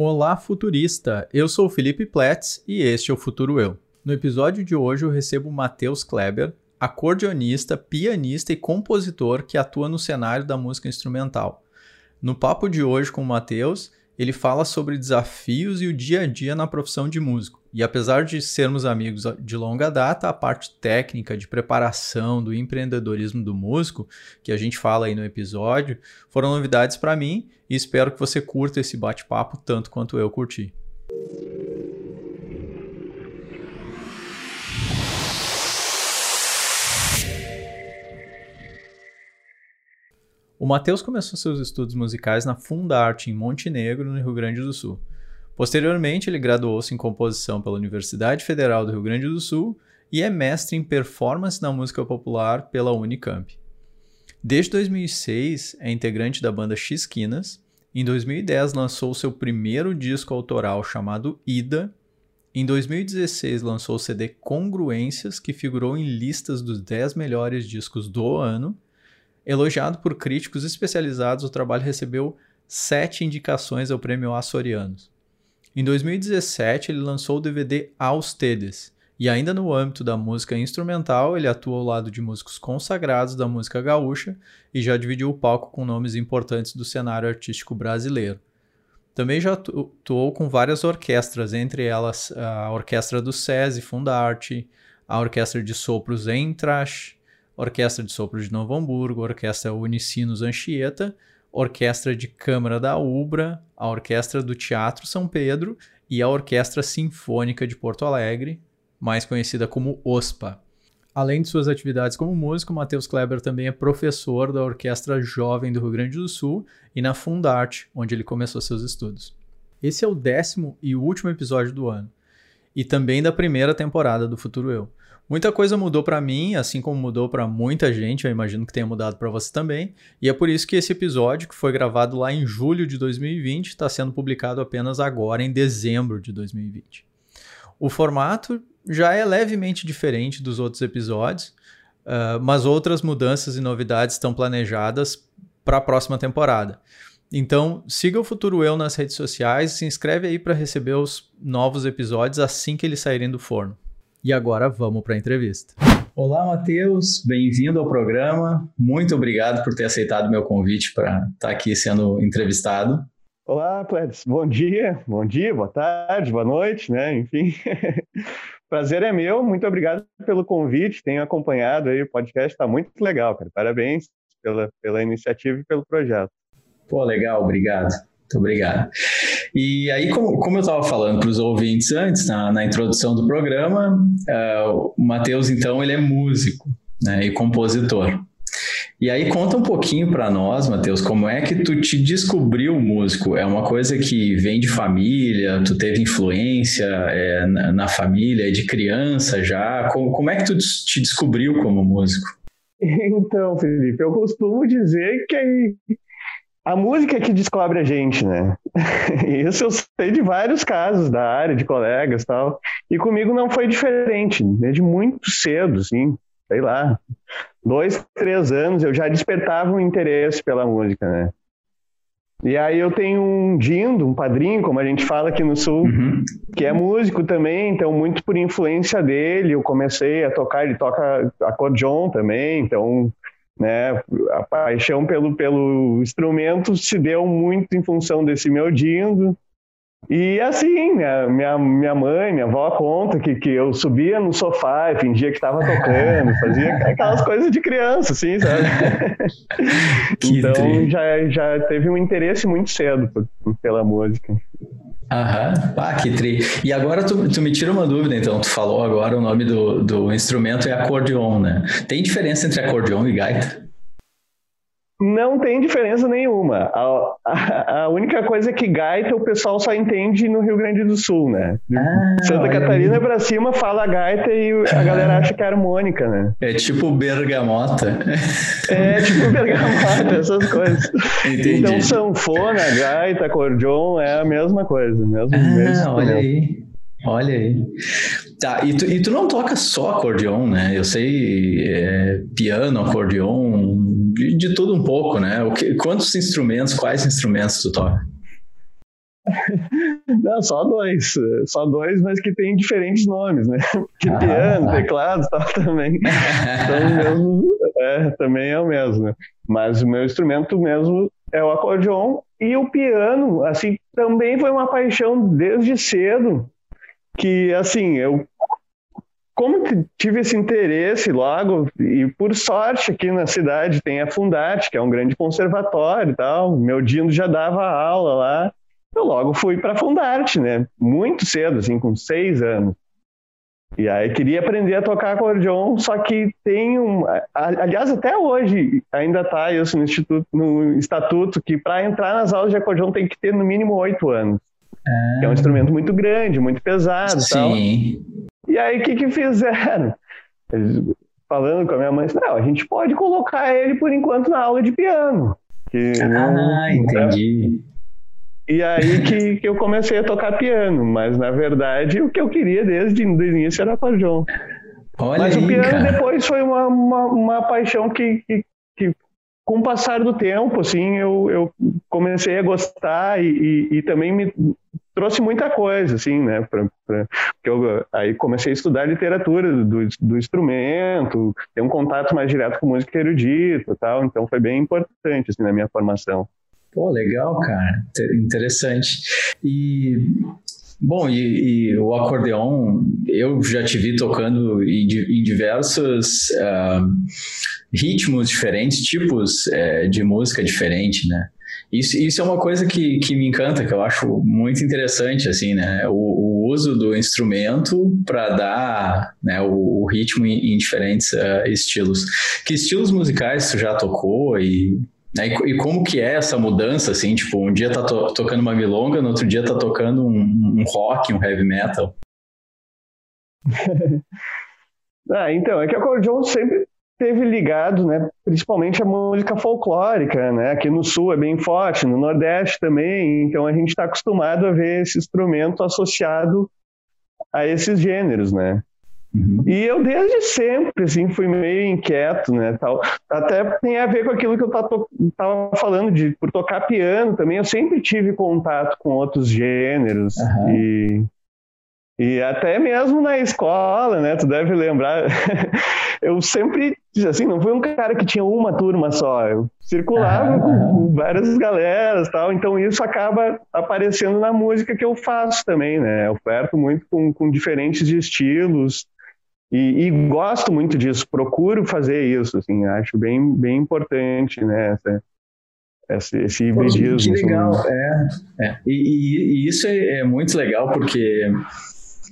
Olá, futurista! Eu sou o Felipe Pletz e este é o Futuro Eu. No episódio de hoje eu recebo Matheus Kleber, acordeonista, pianista e compositor que atua no cenário da música instrumental. No papo de hoje com o Matheus, ele fala sobre desafios e o dia a dia na profissão de músico. E apesar de sermos amigos de longa data, a parte técnica de preparação do empreendedorismo do músico, que a gente fala aí no episódio, foram novidades para mim e espero que você curta esse bate-papo tanto quanto eu curti. O Matheus começou seus estudos musicais na Fundarte, em Montenegro, no Rio Grande do Sul. Posteriormente, ele graduou-se em composição pela Universidade Federal do Rio Grande do Sul e é mestre em performance na música popular pela Unicamp. Desde 2006, é integrante da banda X-Quinas. Em 2010, lançou seu primeiro disco autoral chamado Ida. Em 2016, lançou o CD Congruências, que figurou em listas dos 10 melhores discos do ano Elogiado por críticos especializados, o trabalho recebeu sete indicações ao Prêmio Açorianos. Em 2017, ele lançou o DVD Aos Tedes, e ainda no âmbito da música instrumental, ele atua ao lado de músicos consagrados da música gaúcha e já dividiu o palco com nomes importantes do cenário artístico brasileiro. Também já atuou com várias orquestras, entre elas a Orquestra do SESI Fundarte, a Orquestra de Sopros Entrash, Orquestra de Sopro de Novo Hamburgo, Orquestra Unicinos Anchieta, Orquestra de Câmara da Ubra, a Orquestra do Teatro São Pedro e a Orquestra Sinfônica de Porto Alegre, mais conhecida como OSPA. Além de suas atividades como músico, Matheus Kleber também é professor da Orquestra Jovem do Rio Grande do Sul e na Fundarte, onde ele começou seus estudos. Esse é o décimo e último episódio do ano, e também da primeira temporada do Futuro Eu. Muita coisa mudou para mim, assim como mudou para muita gente, eu imagino que tenha mudado para você também, e é por isso que esse episódio, que foi gravado lá em julho de 2020, está sendo publicado apenas agora, em dezembro de 2020. O formato já é levemente diferente dos outros episódios, uh, mas outras mudanças e novidades estão planejadas para a próxima temporada. Então, siga o Futuro Eu nas redes sociais e se inscreve aí para receber os novos episódios assim que eles saírem do forno. E agora vamos para a entrevista. Olá, Matheus, bem-vindo ao programa. Muito obrigado por ter aceitado meu convite para estar tá aqui sendo entrevistado. Olá, Pledis. Bom dia, bom dia, boa tarde, boa noite, né? Enfim, prazer é meu. Muito obrigado pelo convite. Tenho acompanhado aí o podcast, está muito legal, cara. Parabéns pela, pela iniciativa e pelo projeto. Pô, legal, obrigado. Muito obrigado. E aí, como, como eu estava falando para os ouvintes antes, na, na, introdução do programa, uh, o Matheus, então, ele é músico né, e compositor. E aí, conta um pouquinho para nós, Matheus, como é que tu te descobriu músico? É uma coisa que vem de família, tu teve influência é, na, na, família, de criança já? Como, como é que tu te descobriu como músico? Então, Felipe, eu costumo dizer que a música é que descobre a gente, né? Isso eu sei de vários casos da área, de colegas tal. E comigo não foi diferente, desde muito cedo, assim, sei lá, dois, três anos eu já despertava um interesse pela música, né? E aí eu tenho um dindo, um padrinho, como a gente fala aqui no Sul, uhum. que é músico também, então muito por influência dele eu comecei a tocar, ele toca acordeon também, então né? A paixão pelo, pelo instrumento se deu muito em função desse meu dindo. E assim, minha, minha, minha mãe, minha avó conta que, que eu subia no sofá e fingia que estava tocando, fazia aquelas coisas de criança, assim, sabe? então já, já teve um interesse muito cedo pela música. Aham, ah, que tri. E agora tu, tu me tira uma dúvida, então. Tu falou agora o nome do, do instrumento é acordeon, né? Tem diferença entre acordeon e gaita? Não tem diferença nenhuma. A, a, a, única coisa é que gaita o pessoal só entende no Rio Grande do Sul, né? Ah, Santa Catarina aí. pra cima fala gaita e a galera acha que é harmônica, né? É tipo bergamota. É tipo bergamota, essas coisas. Entendi. Então sanfona, gaita, acordeon é a mesma coisa, mesmo, ah, mesmo olha aí. Olha aí. Tá, e tu, e tu não toca só acordeon, né? Eu sei é, piano, acordeon, de, de, tudo um pouco, né? O que, quantos instrumentos, quais instrumentos tu toca? Não, só dois. Só dois, mas que tem diferentes nomes, né? Que ah, piano, teclado e tal também. Então, mesmo, é, também é o mesmo. Mas o meu instrumento mesmo é o acordeon e o piano, assim, também foi uma paixão desde cedo. Que, assim, eu como tive esse interesse logo, e por sorte aqui na cidade tem a Fundarte, que é um grande conservatório e tal, meu Dino já dava aula lá, eu logo fui para a Fundarte, né? Muito cedo, assim, com seis anos. E aí queria aprender a tocar acordeon, só que tem um, aliás até hoje ainda está isso no instituto, no estatuto que para entrar nas aulas de acordeon tem que ter no mínimo oito anos. Ah. é um instrumento muito grande, muito pesado, Sim. Tal. E aí, o que, que fizeram? Falando com a minha mãe, não, a gente pode colocar ele por enquanto na aula de piano. Que ah, não, entendi. E aí que, que eu comecei a tocar piano, mas na verdade o que eu queria desde o início era acordeon. Olha mas aí, o piano cara. depois foi uma, uma, uma paixão que, que, que, com o passar do tempo, assim, eu, eu comecei a gostar e, e, e também me, trouxe muita coisa, assim, né? Pra, pra, eu aí comecei a estudar literatura do, do instrumento, ter um contato mais direto com música erudita tal, então foi bem importante, assim, na minha formação. Pô, legal, cara. Interessante. E Bom, e, e, o acordeon, eu já te vi tocando em, em diversos uh, ritmos diferentes, tipos uh, de música diferente, né? Isso, isso é uma coisa que, que me encanta, que eu acho muito interessante, assim, né? O, o uso do instrumento para dar né, o, o ritmo em, em diferentes uh, estilos. Que estilos musicais tu já tocou e, né, e, como que é essa mudança, assim? Tipo, um dia tá to, tocando uma milonga, no outro dia tá tocando um, um rock, um heavy metal. ah, então, é que o acordeon sempre teve ligado, né, principalmente a música folclórica, né, aqui no sul é bem forte, no nordeste também, então a gente está acostumado a ver esse instrumento associado a esses gêneros, né. Uhum. E eu desde sempre, assim, fui meio inquieto, né, tal. Até tem a ver com aquilo que eu estava falando de por tocar piano também. Eu sempre tive contato com outros gêneros uhum. e e até mesmo na escola, né? Tu deve lembrar. eu sempre, assim, não fui um cara que tinha uma turma só. Eu circulava ah. com várias galeras tal. Então isso acaba aparecendo na música que eu faço também, né? Eu flerto muito com, com diferentes estilos. E, e, gosto muito disso, procuro fazer isso, assim, acho bem, bem importante, né, essa, esse, esse hibridismo. Que assim. legal, é. é. E, e, e, isso é, é, muito legal porque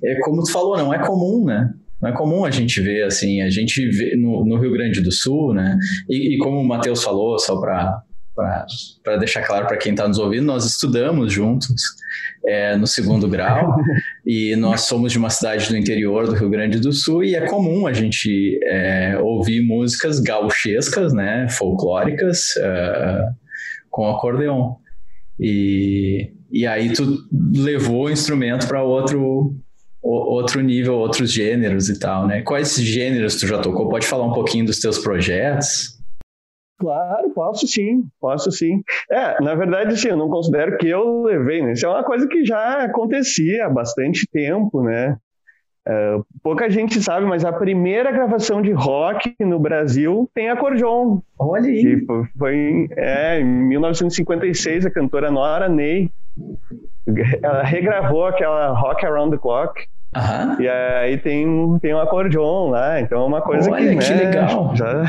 é como tu falou, não é comum, né? Não é comum a gente ver assim, a gente vê no, no Rio Grande do Sul, né? E, e como o Matheus falou, só para para deixar claro para quem está nos ouvindo, nós estudamos juntos é, no segundo grau e nós somos de uma cidade do interior do Rio Grande do Sul e é comum a gente é, ouvir músicas gauchescas, né, folclóricas, uh, com acordeon. E, e aí tu levou o instrumento para outro outro nível, outros gêneros e tal, né? Quais gêneros tu já tocou? Pode falar um pouquinho dos teus projetos? Claro, posso sim, posso sim. É, na verdade, sim, eu não considero que eu levei, né? Isso é uma coisa que já acontecia há bastante tempo, né? É, pouca gente sabe, mas a primeira gravação de rock no Brasil tem acordeon. Olha aí. Foi em, é, em 1956, a cantora Nora Ney ela regravou aquela Rock Around the Clock Uhum. E aí tem, tem um acordeon lá, então é uma coisa Olha, que, que né, legal. já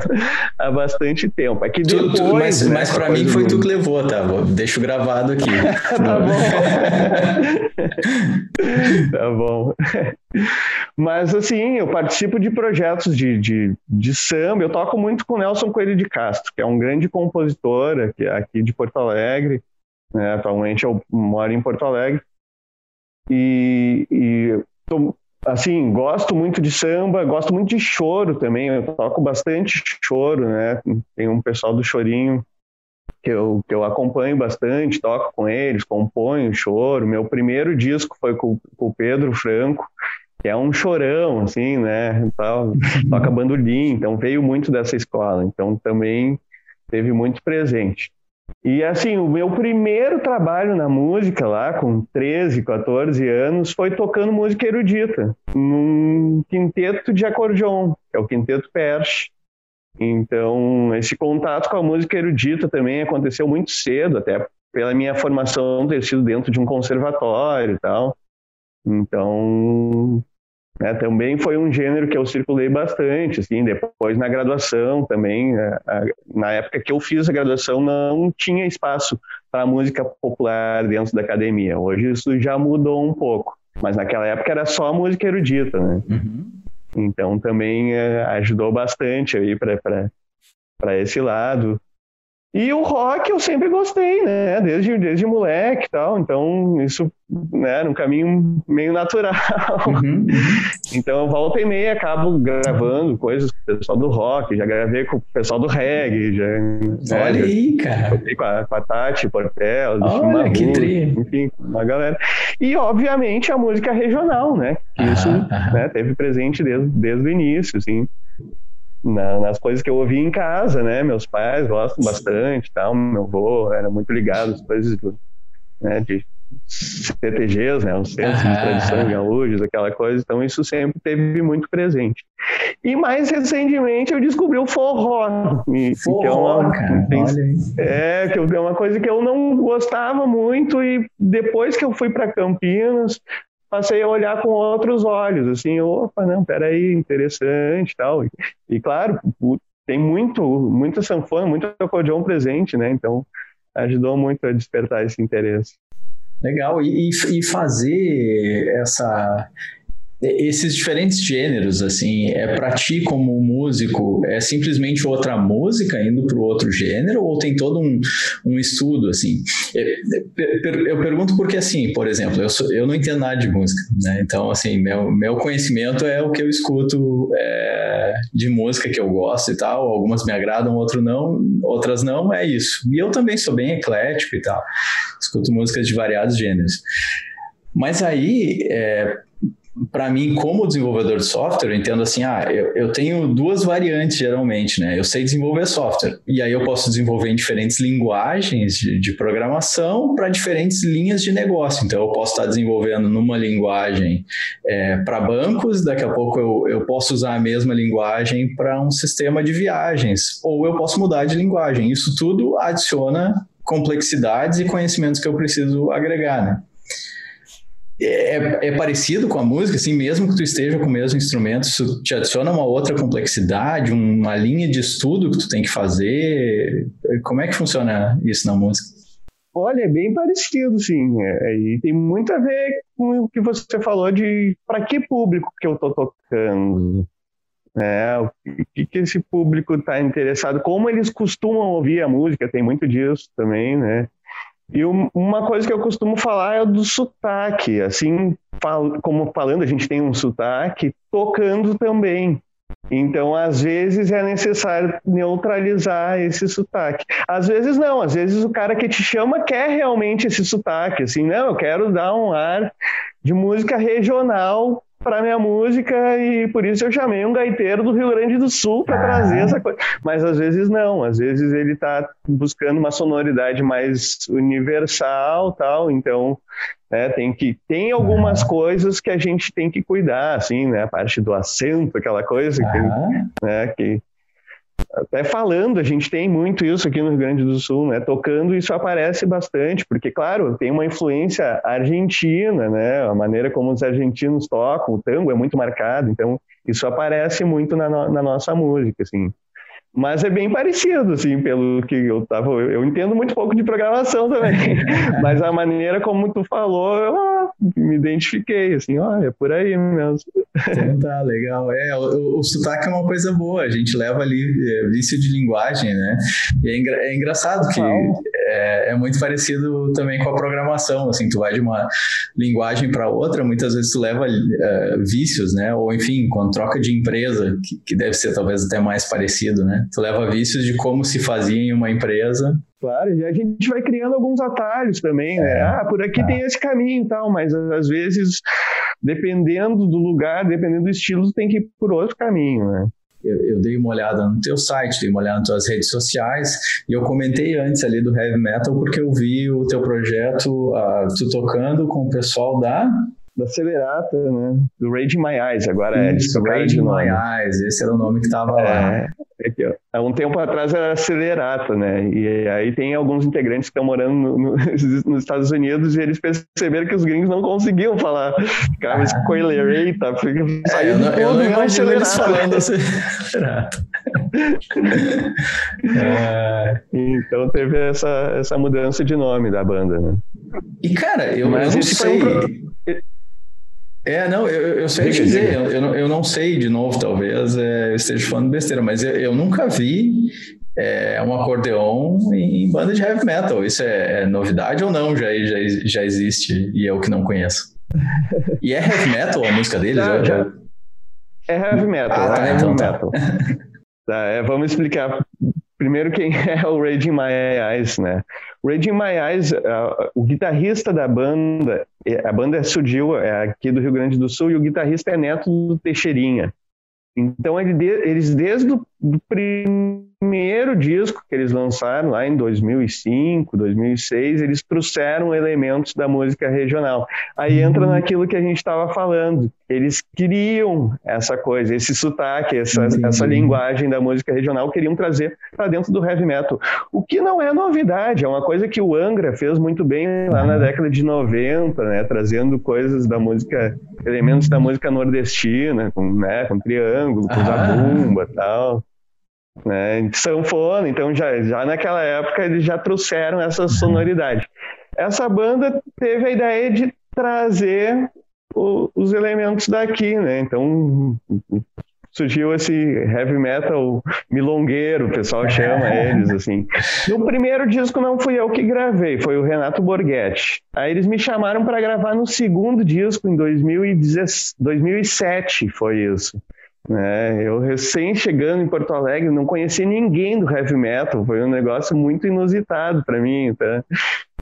há bastante tempo. É que depois, tu, tu, mas né, mas para mim foi tu que levou, tá? Deixo gravado aqui. tá bom. tá bom. Mas assim, eu participo de projetos de, de, de samba, eu toco muito com Nelson Coelho de Castro, que é um grande compositor aqui, aqui de Porto Alegre. Né? Atualmente eu moro em Porto Alegre. E, e tô, assim, gosto muito de samba, gosto muito de choro também. Eu toco bastante choro, né? Tem um pessoal do chorinho que eu, que eu acompanho bastante, toco com eles, componho choro. Meu primeiro disco foi com, com o Pedro Franco, que é um chorão, assim, né? Tal, toca bandolim, então veio muito dessa escola. Então também teve muito presente. E assim, o meu primeiro trabalho na música lá, com 13, 14 anos, foi tocando música erudita, num quinteto de acordeon, que é o Quinteto Perche. Então, esse contato com a música erudita também aconteceu muito cedo, até pela minha formação ter sido dentro de um conservatório e tal. Então, né, também foi um gênero que eu circulei bastante, assim, depois na graduação também, a, a, na época que eu fiz a graduação não tinha espaço para música popular dentro da academia, hoje isso já mudou um pouco, mas naquela época era só música erudita, né? Uhum. Então também é, ajudou bastante aí para esse lado. E o rock eu sempre gostei, né? Desde, desde moleque e tal. Então, isso né, era um caminho meio natural. Uhum. então, volta e meia acabo gravando coisas com o pessoal do rock, já gravei com o pessoal do reggae. Já, né, Olha né, aí, cara. Com a, com a Tati, Portel, Olha, que tri. enfim, uma galera. E, obviamente, a música regional, né? Que isso né, teve presente desde, desde o início, assim na, nas coisas que eu ouvi em casa, né? Meus pais gostam bastante, tal. Meu avô era muito ligado às coisas do, né, de CTGs, né? Os centros de tradição gaúchos, aquela coisa. Então isso sempre teve muito presente. E mais recentemente eu descobri o forró, forró que é uma, cara, é que é uma coisa que eu não gostava muito e depois que eu fui para Campinas passei a olhar com outros olhos, assim, opa, não, peraí, interessante tal. E, e claro, tem muito, muita sanfona, muito acordeão presente, né? Então, ajudou muito a despertar esse interesse. Legal, e, e fazer essa esses diferentes gêneros, assim, é para ti como músico, é simplesmente outra música indo para outro gênero ou tem todo um, um estudo, assim? Eu pergunto porque, assim, por exemplo, eu, sou, eu não entendo nada de música, né? Então, assim, meu, meu conhecimento é o que eu escuto é, de música que eu gosto e tal, algumas me agradam, outras não, outras não, é isso. E eu também sou bem eclético e tal, escuto músicas de variados gêneros. Mas aí, é, para mim, como desenvolvedor de software, eu entendo assim, ah, eu, eu, tenho duas variantes geralmente, né? Eu sei desenvolver software, e aí eu posso desenvolver em diferentes linguagens de, de programação para diferentes linhas de negócio. Então, eu posso estar desenvolvendo numa linguagem é, para bancos, daqui a pouco eu, eu posso usar a mesma linguagem para um sistema de viagens, ou eu posso mudar de linguagem. Isso tudo adiciona complexidades e conhecimentos que eu preciso agregar, né? É, é, parecido com a música, assim, mesmo que tu esteja com o mesmo instrumento, isso te adiciona uma outra complexidade, uma linha de estudo que tu tem que fazer. Como é que funciona isso na música? Olha, é bem parecido, sim. É, e tem muito a ver com o que você falou de para que público que eu estou tocando. É, o que, que esse público está interessado, como eles costumam ouvir a música, tem muito disso também, né? E uma coisa que eu costumo falar é do sotaque. Assim, como falando, a gente tem um sotaque, tocando também. Então, às vezes é necessário neutralizar esse sotaque. Às vezes não, às vezes o cara que te chama quer realmente esse sotaque, assim, não, eu quero dar um ar de música regional para minha música e por isso eu chamei um gaiteiro do Rio Grande do Sul para ah. trazer essa coisa. Mas às vezes não, às vezes ele está buscando uma sonoridade mais universal, tal. Então, né, tem que tem algumas ah. coisas que a gente tem que cuidar, assim, né, a parte do acento, aquela coisa que, ah. né, que até falando, a gente tem muito isso aqui no Rio Grande do Sul, né? Tocando isso aparece bastante, porque claro, tem uma influência argentina, né? A maneira como os argentinos tocam, o tango é muito marcado, então isso aparece muito na, no, na nossa música, assim. Mas é bem parecido, assim, pelo que eu tava. Eu entendo muito pouco de programação também. mas a maneira como tu falou, eu ah, me identifiquei, assim, olha, é por aí mesmo. Então tá, legal. É, o, o, sotaque é uma coisa boa, a gente leva ali é, vício de linguagem, né? E é, engra, é engraçado que é, é, muito parecido também com a programação, assim, tu vai de uma linguagem para outra, muitas vezes tu leva uh, vícios, né? Ou enfim, quando troca de empresa, que, que deve ser talvez até mais parecido, né? Tu leva vícios de como se fazia em uma empresa. Claro, e a gente vai criando alguns atalhos também, né? É, ah, por aqui tem esse caminho e tal, mas às vezes, dependendo do lugar, dependendo do estilo, tem que ir por outro caminho, né? Eu, eu, dei uma olhada no teu site, dei uma olhada nas tuas redes sociais, e eu comentei antes ali do heavy metal porque eu vi o teu projeto, uh, tu tocando com o pessoal da da Celerata, né? Do Rage My Eyes, agora Isso, é. Rage My Eyes, esse era o nome que estava é, lá. É há um tempo atrás era Celerata, né? E aí tem alguns integrantes que estão morando no, no, nos Estados Unidos e eles perceberam que os gringos não conseguiam falar. Ficava ah. Spoilerata, é, eu não, eu não imagino eles falando Celerata. é, então teve essa, essa mudança de nome da banda, né? E cara, eu, Mas eu não sei. Um... É, não, eu, eu sei diga, dizer. Eu, eu não sei, de novo, talvez é, eu esteja falando besteira, mas eu, eu nunca vi é, um acordeon em banda de heavy metal. Isso é, é, novidade ou não? Já, já, já existe e eu que não conheço. E é heavy metal a música deles? Já, já. É heavy metal. Ah, tá, é então heavy tá. metal. Tá, é, vamos explicar primeiro quem é o Raging My Eyes, né? Raging My Eyes, uh, o guitarrista da banda, a banda surgiu é aqui do Rio Grande do Sul e o guitarrista é neto do Teixeirinha. Então ele, eles desde o primeiro disco que eles lançaram lá em 2005, 2006, eles trouxeram elementos da música regional. Aí entra uhum. naquilo que a gente estava falando. Eles queriam essa coisa, esse sotaque, essa, essa linguagem da música regional, queriam trazer para dentro do heavy metal. O que não é novidade, é uma coisa que o Angra fez muito bem lá na uhum. década de 90, né, trazendo coisas da música, elementos da música nordestina, com, né, com triângulo, com zabumba e tal né, sanfona, então já, já naquela época eles já trouxeram essa sonoridade. Essa banda teve a ideia de trazer o, os elementos daqui, né, então surgiu esse heavy metal milongueiro, o pessoal chama eles assim. No primeiro disco não fui eu que gravei, foi o Renato Borghetti. Aí eles me chamaram para gravar no segundo disco em 2007, foi isso. É, eu recém chegando em Porto Alegre, não conheci ninguém do heavy metal, foi um negócio muito inusitado para mim, tá?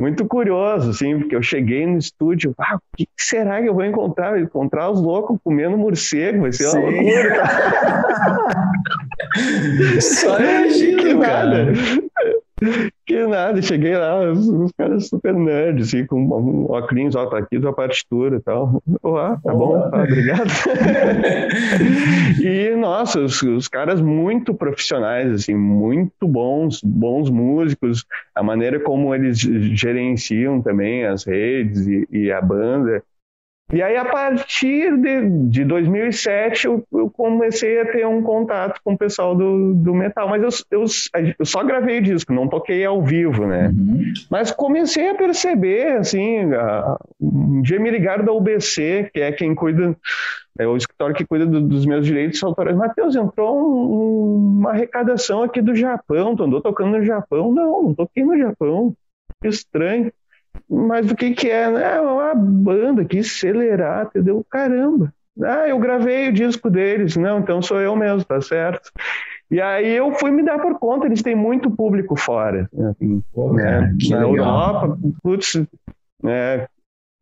muito curioso, assim, porque eu cheguei no estúdio, ah, o que será que eu vou encontrar? Encontrar os loucos comendo morcego, vai ser uma Sim. loucura. Tá? Só imagino, cara. Nada. Que nada, cheguei lá, os, caras super nerds, assim, com um óculos, ó, tá aqui tua partitura e tal. Ah, tá bom, tá, obrigado. e, nossa, os, os, caras muito profissionais, assim, muito bons, bons músicos, a maneira como eles gerenciam também as redes e, e a banda. E aí, a partir de, de 2007, eu, eu, comecei a ter um contato com o pessoal do, do metal. Mas eu, eu, eu só gravei disco, não toquei ao vivo, né? Uhum. Mas comecei a perceber, assim, a, um dia me ligaram da UBC, que é quem cuida, é o escritório que cuida do, dos meus direitos autorais. Matheus, entrou um, uma arrecadação aqui do Japão, tu andou tocando no Japão? Não, não toquei no Japão. Que estranho. Mas o que que é? É uma banda que acelerar, entendeu? Caramba. Ah, eu gravei o disco deles. Não, então sou eu mesmo, tá certo. E aí eu fui me dar por conta, eles têm muito público fora. Assim, Pô, né? cara, Na legal. Europa, putz, né?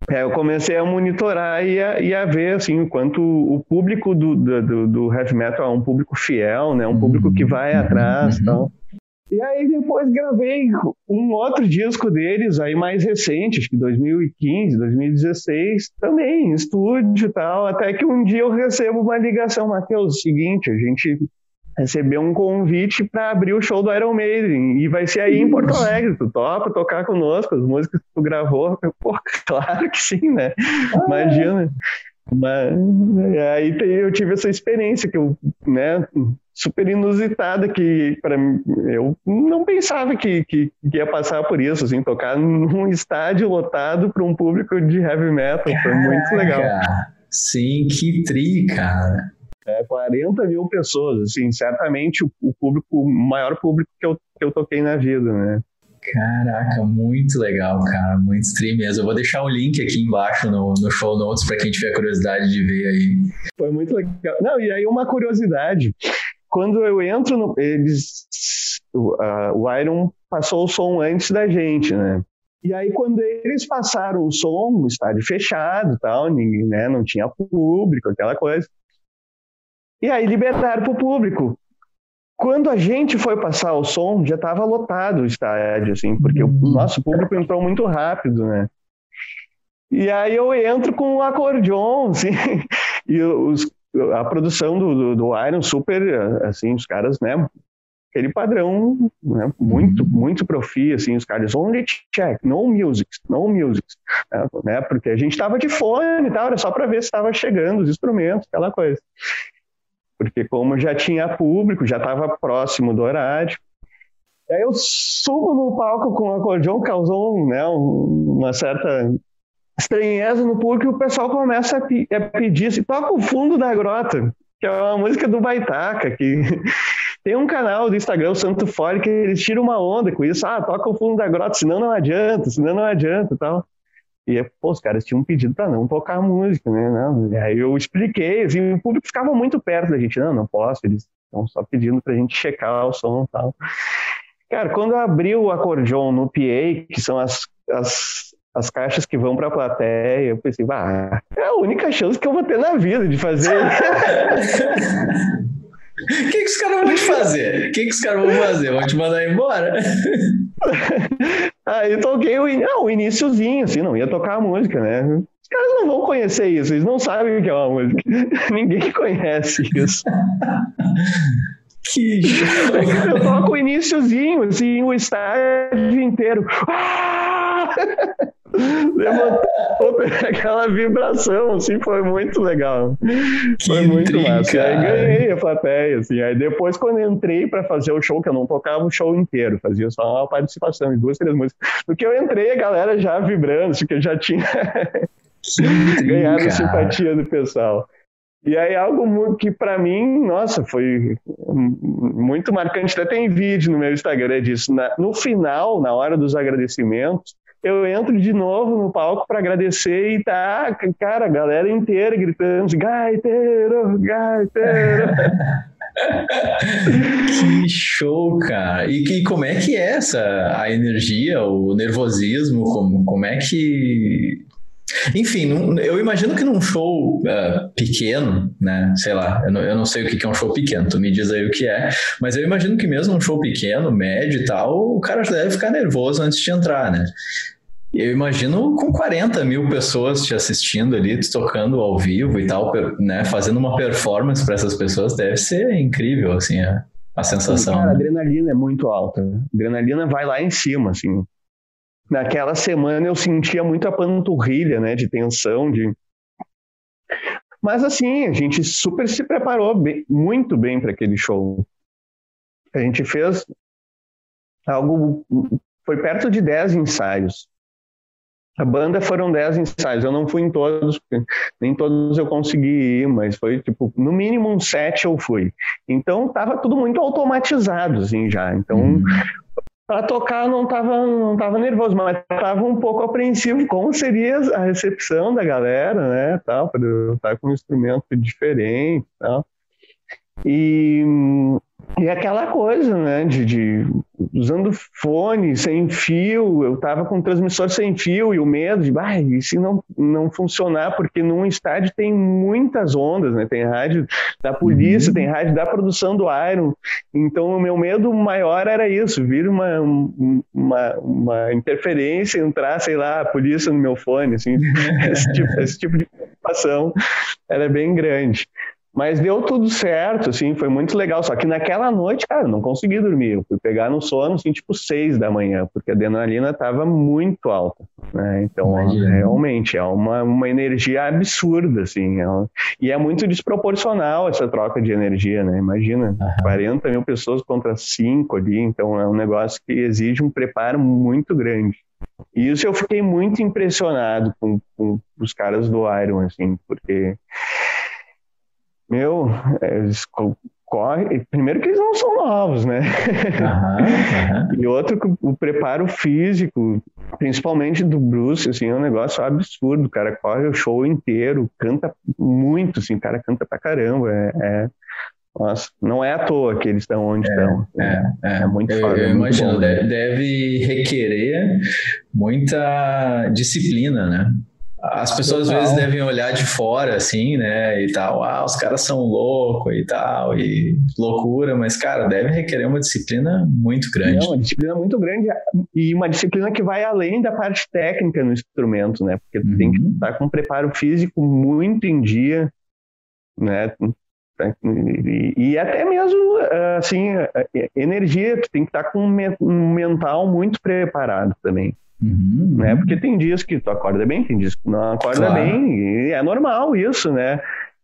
É, eu comecei a monitorar e a, e a ver assim, o quanto o público do, do, do, heavy metal é um público fiel, né? um público que vai uhum, atrás. Uhum. Então, e aí depois gravei um outro disco deles, aí mais recente, acho que 2015, 2016, também em estúdio e tal, até que um dia eu recebo uma ligação, Matheus, seguinte, a gente recebeu um convite para abrir o show do Iron Maiden e vai ser aí em Porto Alegre, tu topa tocar conosco, as músicas que tu gravou, pô, claro que sim, né? Ah. Imagina. Mas aí eu tive essa experiência que eu, né, super inusitada que para eu não pensava que, que, que, ia passar por isso, assim, tocar num estádio lotado para um público de heavy metal, Caraca, foi muito legal. Sim, que tri, cara. É, 40 mil pessoas, assim, certamente o, o público, o maior público que eu, que eu toquei na vida, né? Caraca, muito legal, cara, muito stream mesmo. Eu vou deixar o link aqui embaixo no, no show notes para quem tiver curiosidade de ver aí. Foi muito legal. Não, e aí uma curiosidade. Quando eu entro no. Eles. O, o Iron passou o som antes da gente, né? E aí, quando eles passaram o som, o estádio fechado tal, ninguém, né, não tinha público, aquela coisa. E aí liberaram para o público. Quando a gente foi passar o som, já estava lotado o estádio, assim, porque uhum. o nosso público entrou muito rápido, né? E aí eu entro com um acordeon, assim, e os, a produção do, do, do, Iron super, assim, os caras, né, aquele padrão, né, muito, uhum. muito profi, assim, os caras, only check, no music, no music, né, porque a gente tava de fone e tal, era só para ver se estava chegando os instrumentos, aquela coisa porque como já tinha público, já estava próximo do horário. Aí eu subo no palco com o acordeão, causou né, uma certa estranheza no público e o pessoal começa a, pe a pedir assim, toca o fundo da grota, que é uma música do Baitaca, que tem um canal do Instagram, o Santo Fole, que eles tiram uma onda com isso, ah, toca o fundo da grota, senão não adianta, senão não adianta tal. E, pô, os caras tinham pedido para não tocar música, né? Não. E aí eu expliquei, assim, o público ficava muito perto da gente. Não, não posso, eles estão só pedindo pra gente checar o som e tal. Cara, quando eu abri o acordeon no PA, que são as, as, as caixas que vão pra plateia, eu pensei, ah, é a única chance que eu vou ter na vida de fazer. O que, que os caras vão te fazer? O que, que os caras vão fazer? Vão te mandar embora? Aí toquei o, não, o iníciozinho, assim, não ia tocar a música, né? Os caras não vão conhecer isso, eles não sabem o que é uma música. Ninguém conhece isso. Que Eu toco o iníciozinho, assim, o estádio inteiro. Ah! Levantou aquela vibração, assim, foi muito legal. Que foi muito intriga. massa. Aí ganhei a plateia, assim. Aí depois, quando entrei para fazer o show, que eu não tocava o show inteiro, fazia só uma participação em duas, três músicas. No que eu entrei, a galera já vibrando, assim, que eu já tinha ganhado a simpatia do pessoal. E aí algo que para mim, nossa, foi muito marcante. Até tem vídeo no meu Instagram disso. no final, na hora dos agradecimentos, eu entro de novo no palco para agradecer e tá, cara, a galera inteira gritando, gaiteiro, gaiteiro. que show, cara! E, e, como é que é essa a energia, o nervosismo? Como, como é que enfim, num, eu imagino que num show uh, pequeno, né? Sei lá, eu não, eu não sei o que é um show pequeno, tu me diz aí o que é, mas eu imagino que mesmo um show pequeno, médio e tal, o cara deve ficar nervoso antes de entrar, né? Eu imagino com 40 mil pessoas te assistindo ali, te tocando ao vivo e tal, né? Fazendo uma performance para essas pessoas, deve ser incrível, assim, a, a sensação. Cara, a adrenalina é muito alta. A adrenalina vai lá em cima, assim naquela semana eu sentia muita panturrilha, né, de tensão, de mas assim, a gente super se preparou bem, muito bem para aquele show. A gente fez algo foi perto de 10 ensaios. A banda foram 10 ensaios, eu não fui em todos, nem todos eu consegui ir, mas foi tipo, no mínimo um sete eu fui. Então tava tudo muito automatizado assim já. Então hum para tocar não estava não tava nervoso, mas estava um pouco apreensivo como seria a recepção da galera, né, tal, para estar com um instrumento diferente, tal. E e aquela coisa, né, de, de, usando fone sem fio, eu tava com um transmissor sem fio e o medo de, ah, e se não, não funcionar, porque num estádio tem muitas ondas, né, tem rádio da polícia, uhum. tem rádio da produção do Iron, então o meu medo maior era isso, vir uma, uma, uma interferência, entrar, sei lá, a polícia no meu fone, assim, esse, tipo, esse tipo de preocupação era bem grande. Mas deu tudo certo, assim, foi muito legal. Só que naquela noite, cara, não consegui dormir. Eu fui pegar no sono, assim, tipo seis da manhã, porque a adrenalina estava muito alta, né? Então, Imagina. realmente, é uma, uma energia absurda, assim. É E é muito desproporcional essa troca de energia, né? Imagina, uhum. 40 mil pessoas contra cinco ali, então é um negócio que exige um preparo muito grande. E isso eu fiquei muito impressionado com, com os caras do Iron, assim, porque meu, eles correm. Primeiro que eles não são novos, né? Uhum, uhum. e outro que o preparo físico, principalmente do Bruce, assim, é um negócio absurdo. O cara corre o show inteiro, canta muito, assim, o cara canta pra caramba. É, é... Nossa, não é à toa que eles estão onde é, estão. É, é, é, muito eu, foda. Eu, é imagino, deve, deve requerer muita disciplina, né? As pessoas às vezes devem olhar de fora, assim, né, e tal, ah, os caras são loucos e tal, e loucura, mas, cara, deve requerer uma disciplina muito grande. Não, uma disciplina muito grande e uma disciplina que vai além da parte técnica no instrumento, né, porque uhum. tem que uhum. estar com um preparo físico muito em dia, né, e, e até mesmo, assim, energia, tu tem que estar com um mental muito preparado também. Uhum, né? Porque tem dias que tu acorda bem, tem dias que não acorda claro. bem, e é normal isso, né?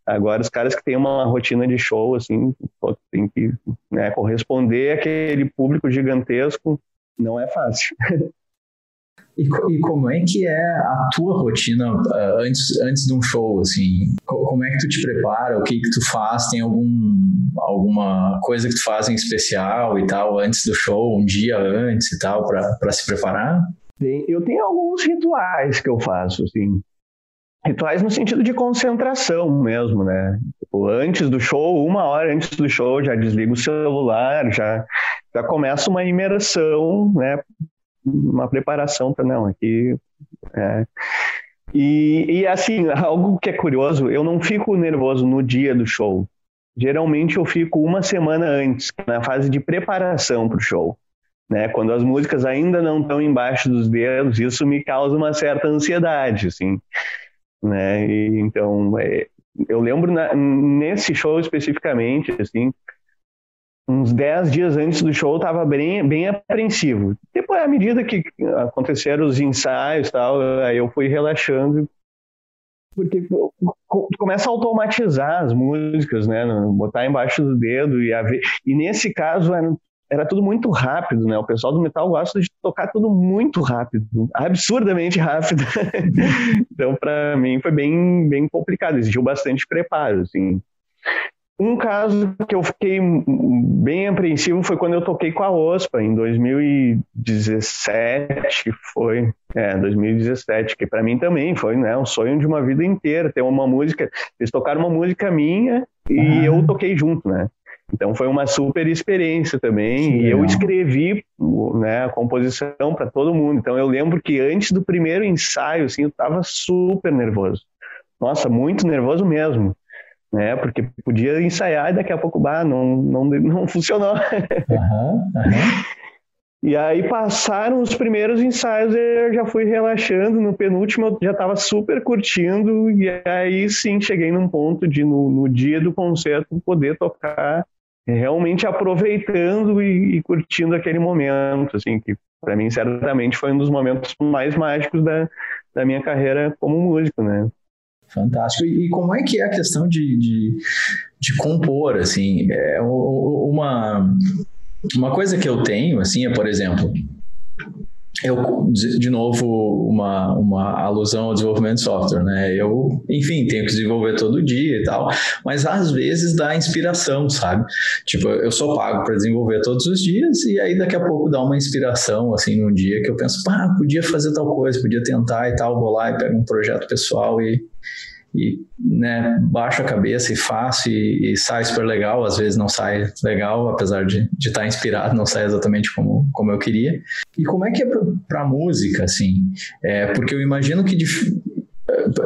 Agora, os caras que têm uma rotina de show, assim, tem que né, corresponder àquele público gigantesco, não é fácil. E, e, como é que é a tua rotina uh, antes, antes de um show, assim? Como é que tu te prepara? O que que tu faz? Tem algum, alguma coisa que tu faz em especial e tal antes do show, um dia antes e tal, para se preparar? Eu tenho alguns rituais que eu faço, assim. Rituais no sentido de concentração mesmo, né? Tipo, antes do show, uma hora antes do show, já desligo o celular, já, já começa uma imersão, né? Uma preparação para não, aqui. É. E, e assim, algo que é curioso, eu não fico nervoso no dia do show. Geralmente eu fico uma semana antes, na fase de preparação para o show. Né? Quando as músicas ainda não estão embaixo dos dedos, isso me causa uma certa ansiedade, assim, né? E, então, é, eu lembro na, nesse show especificamente, assim, uns 10 dias antes do show estava bem, bem apreensivo. Depois, à medida que aconteceram os ensaios tal, aí eu fui relaxando, porque começa a automatizar as músicas, né? Botar embaixo do dedo e, ver, e nesse caso eram era tudo muito rápido, né? O pessoal do metal gosta de tocar tudo muito rápido, absurdamente rápido. então, para mim, foi bem, bem complicado, exigiu bastante preparo, assim. Um caso que eu fiquei bem apreensivo foi quando eu toquei com a OSPA, em 2017, foi, é, 2017, que para mim também foi, né, um sonho de uma vida inteira, ter uma música, eles tocaram uma música minha e uhum. eu toquei junto, né. Então foi uma super experiência também. E eu escrevi né, a composição para todo mundo. Então eu lembro que antes do primeiro ensaio, assim, eu estava super nervoso. Nossa, muito nervoso mesmo. Né, porque podia ensaiar e daqui a pouco, bah, não, não, não funcionou. Uhum, uhum. E aí passaram os primeiros ensaios, eu já fui relaxando. No penúltimo eu já estava super curtindo. E aí sim cheguei num ponto de, no, no dia do concerto, poder tocar realmente aproveitando e, e, curtindo aquele momento, assim, que para mim certamente foi um dos momentos mais mágicos da, da minha carreira como músico, né? Fantástico. E, como é que é a questão de, de, de compor, assim, é uma, uma coisa que eu tenho, assim, é, por exemplo, eu, de novo, uma, uma alusão ao desenvolvimento de software, né? Eu, enfim, tenho que desenvolver todo dia e tal, mas às vezes dá inspiração, sabe? Tipo, eu sou pago para desenvolver todos os dias e aí daqui a pouco dá uma inspiração, assim, num dia que eu penso, pá, podia fazer tal coisa, podia tentar e tal, vou lá e pego um projeto pessoal e, e né, baixo a cabeça e faço e, e, sai super legal, às vezes não sai legal, apesar de estar tá inspirado, não sai exatamente como, como eu queria. E como é que é para música, assim? É, porque eu imagino que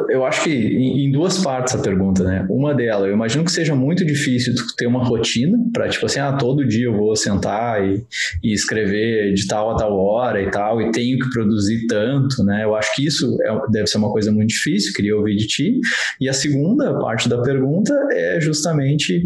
eu acho que em duas partes a pergunta, né? Uma delas, eu imagino que seja muito difícil ter uma rotina para tipo assim, ah, todo dia eu vou sentar e, e, escrever de tal a tal hora e tal, e tenho que produzir tanto, né? Eu acho que isso é, deve ser uma coisa muito difícil, queria ouvir de ti. E a segunda parte da pergunta é justamente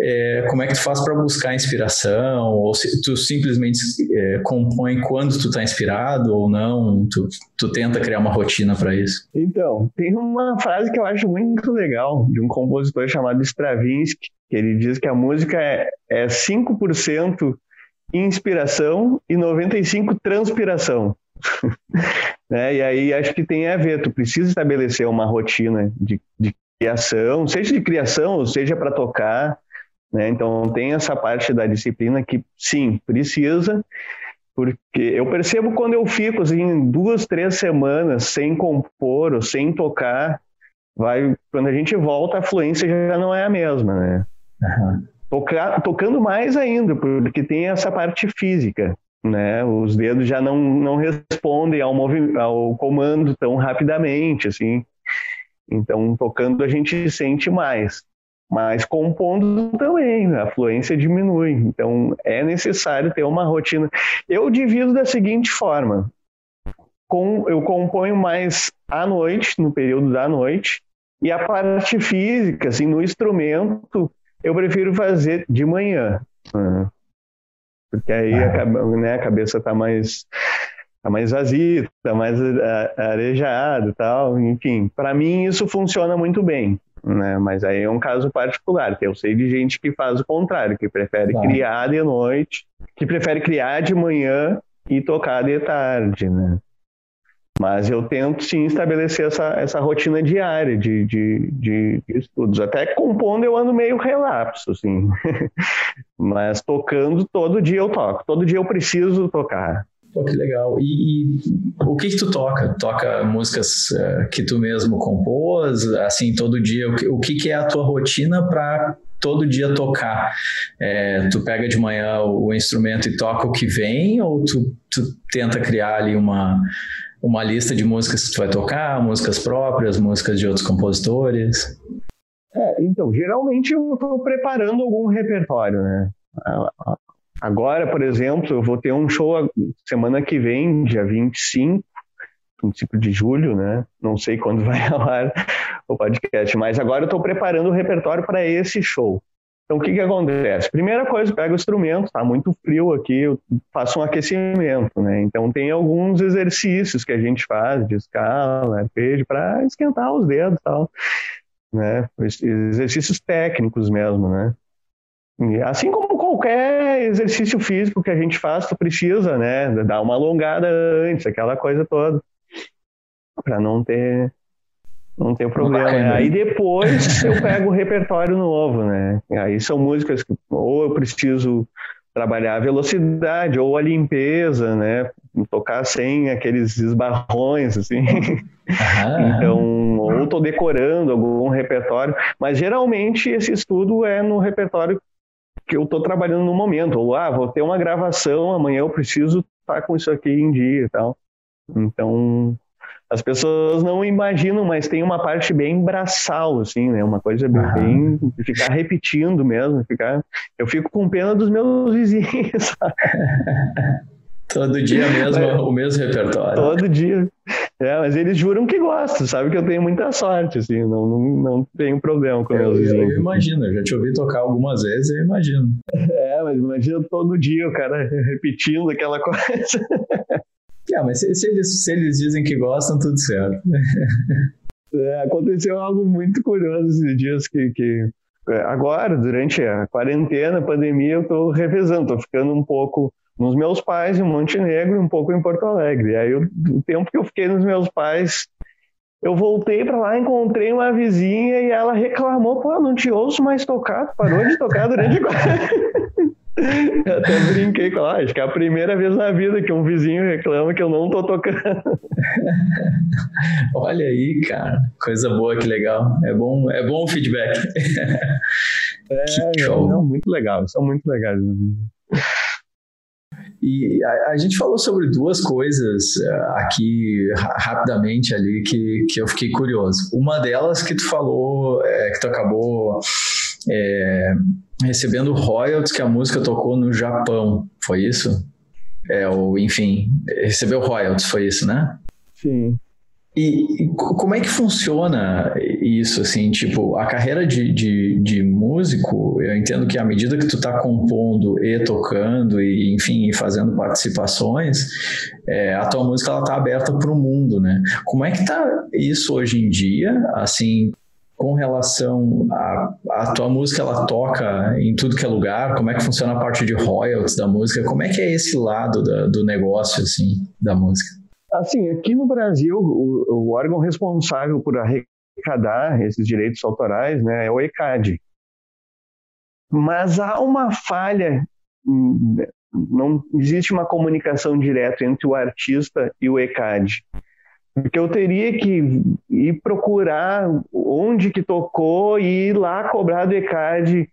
é, como é que tu faz para buscar inspiração, ou se tu simplesmente é, compõe quando tu tá inspirado ou não, tu, tu tenta criar uma rotina para isso? Então, tem uma frase que eu acho muito legal de um compositor chamado Stravinsky, que ele diz que a música é, é 5% inspiração e 95% transpiração. né? E aí acho que tem a ver, tu precisa estabelecer uma rotina de, de criação, seja de criação ou seja para tocar, né? Então tem essa parte da disciplina que sim, precisa, porque eu percebo quando eu fico assim duas, três semanas sem compor ou sem tocar, vai quando a gente volta a fluência já não é a mesma, né? Uhum. Tocar, tocando mais ainda, porque tem essa parte física, né? Os dedos já não, não respondem ao, ao comando tão rapidamente, assim. Então, tocando a gente sente mais. Mas compondo também, a fluência diminui. Então, é necessário ter uma rotina. Eu divido da seguinte forma: com, eu componho mais à noite, no período da noite, e a parte física, assim, no instrumento, eu prefiro fazer de manhã. Né? Porque aí ah. a, né, a cabeça está mais tá mais vazia, tá mais arejado tal, enfim. Para mim isso funciona muito bem, né? Mas aí é um caso particular, que eu sei de gente que faz o contrário, que prefere criar de noite, que prefere criar de manhã e tocar de tarde, né? Mas eu tento sim estabelecer essa, essa rotina diária de, de, de estudos. Até compondo eu ando meio relapso, assim. Mas tocando, todo dia eu toco. Todo dia eu preciso tocar. Pô, que legal. E, e o que, que tu toca? Toca músicas uh, que tu mesmo compôs? Assim, todo dia? O que, o que, que é a tua rotina para todo dia tocar? É, tu pega de manhã o, o instrumento e toca o que vem? Ou tu, tu tenta criar ali uma uma lista de músicas que tu vai tocar, músicas próprias, músicas de outros compositores? É, então, geralmente eu estou preparando algum repertório, né? Agora, por exemplo, eu vou ter um show semana que vem, dia 25, princípio de julho, né? Não sei quando vai ao ar o podcast, mas agora eu estou preparando o repertório para esse show. Então, o que, que acontece? Primeira coisa, eu pego o instrumento, tá muito frio aqui, eu faço um aquecimento, né? Então, tem alguns exercícios que a gente faz de escala, arpejo, para esquentar os dedos e tal, né? Exercícios técnicos mesmo, né? E assim como qualquer exercício físico que a gente faz, tu precisa, né, dar uma alongada antes, aquela coisa toda, para não ter não tem problema. Né? Aí depois eu pego o repertório novo, né? Aí são músicas que ou eu preciso trabalhar a velocidade ou a limpeza, né? Tocar sem aqueles esbarrões, assim. então, ou estou decorando algum repertório, mas geralmente esse estudo é no repertório que eu estou trabalhando no momento. Ou, ah, vou ter uma gravação, amanhã eu preciso estar com isso aqui em dia e tal. Então, as pessoas não imaginam, mas tem uma parte bem braçal, assim, né? Uma coisa bem, bem ficar repetindo mesmo, ficar. Eu fico com pena dos meus vizinhos. Todo dia mesmo, mas, o mesmo repertório. Todo dia. É, mas eles juram que gostam, sabe que eu tenho muita sorte, assim, não, não, não tenho problema com eu, meus vizinhos. Eu imagino, eu já te ouvi tocar algumas vezes, eu imagino. É, mas imagina todo dia o cara repetindo aquela coisa. Ah, mas se, se, eles, se eles dizem que gostam, tudo certo. É, aconteceu algo muito curioso esses dias que, que é, agora, durante a quarentena, a pandemia, eu estou revezando, estou ficando um pouco nos meus pais em Montenegro e um pouco em Porto Alegre. E aí, eu, o tempo que eu fiquei nos meus pais, eu voltei para lá, encontrei uma vizinha e ela reclamou: pô, não te ouço mais tocar, parou de tocar durante. Eu até brinquei com ela, acho que é a primeira vez na vida que um vizinho reclama que eu não tô tocando. Olha aí, cara, coisa boa, que legal. É bom, é bom o feedback. É, show. Não, muito legal, são muito legais. E a, a, gente falou sobre duas coisas uh, aqui rapidamente ali que, que eu fiquei curioso. Uma delas que tu falou, é, que tu acabou é, recebendo royalties que a música tocou no Japão, foi isso? É, ou, enfim, recebeu royalties, foi isso, né? Sim. E, e, como é que funciona isso, assim, tipo, a carreira de, de, de, músico, eu entendo que à medida que tu tá compondo e tocando e, enfim, fazendo participações, é, a tua música, ela tá aberta para o mundo, né? Como é que tá isso hoje em dia, assim, com relação a tua música, ela toca em tudo que é lugar? Como é que funciona a parte de royalties da música? Como é que é esse lado da, do negócio, assim, da música? Assim, aqui no Brasil, o, o órgão responsável por arrecadar esses direitos autorais né, é o ECAD. Mas há uma falha, não existe uma comunicação direta entre o artista e o ECAD. Porque eu teria que ir procurar onde que tocou e ir lá cobrar do ECAD.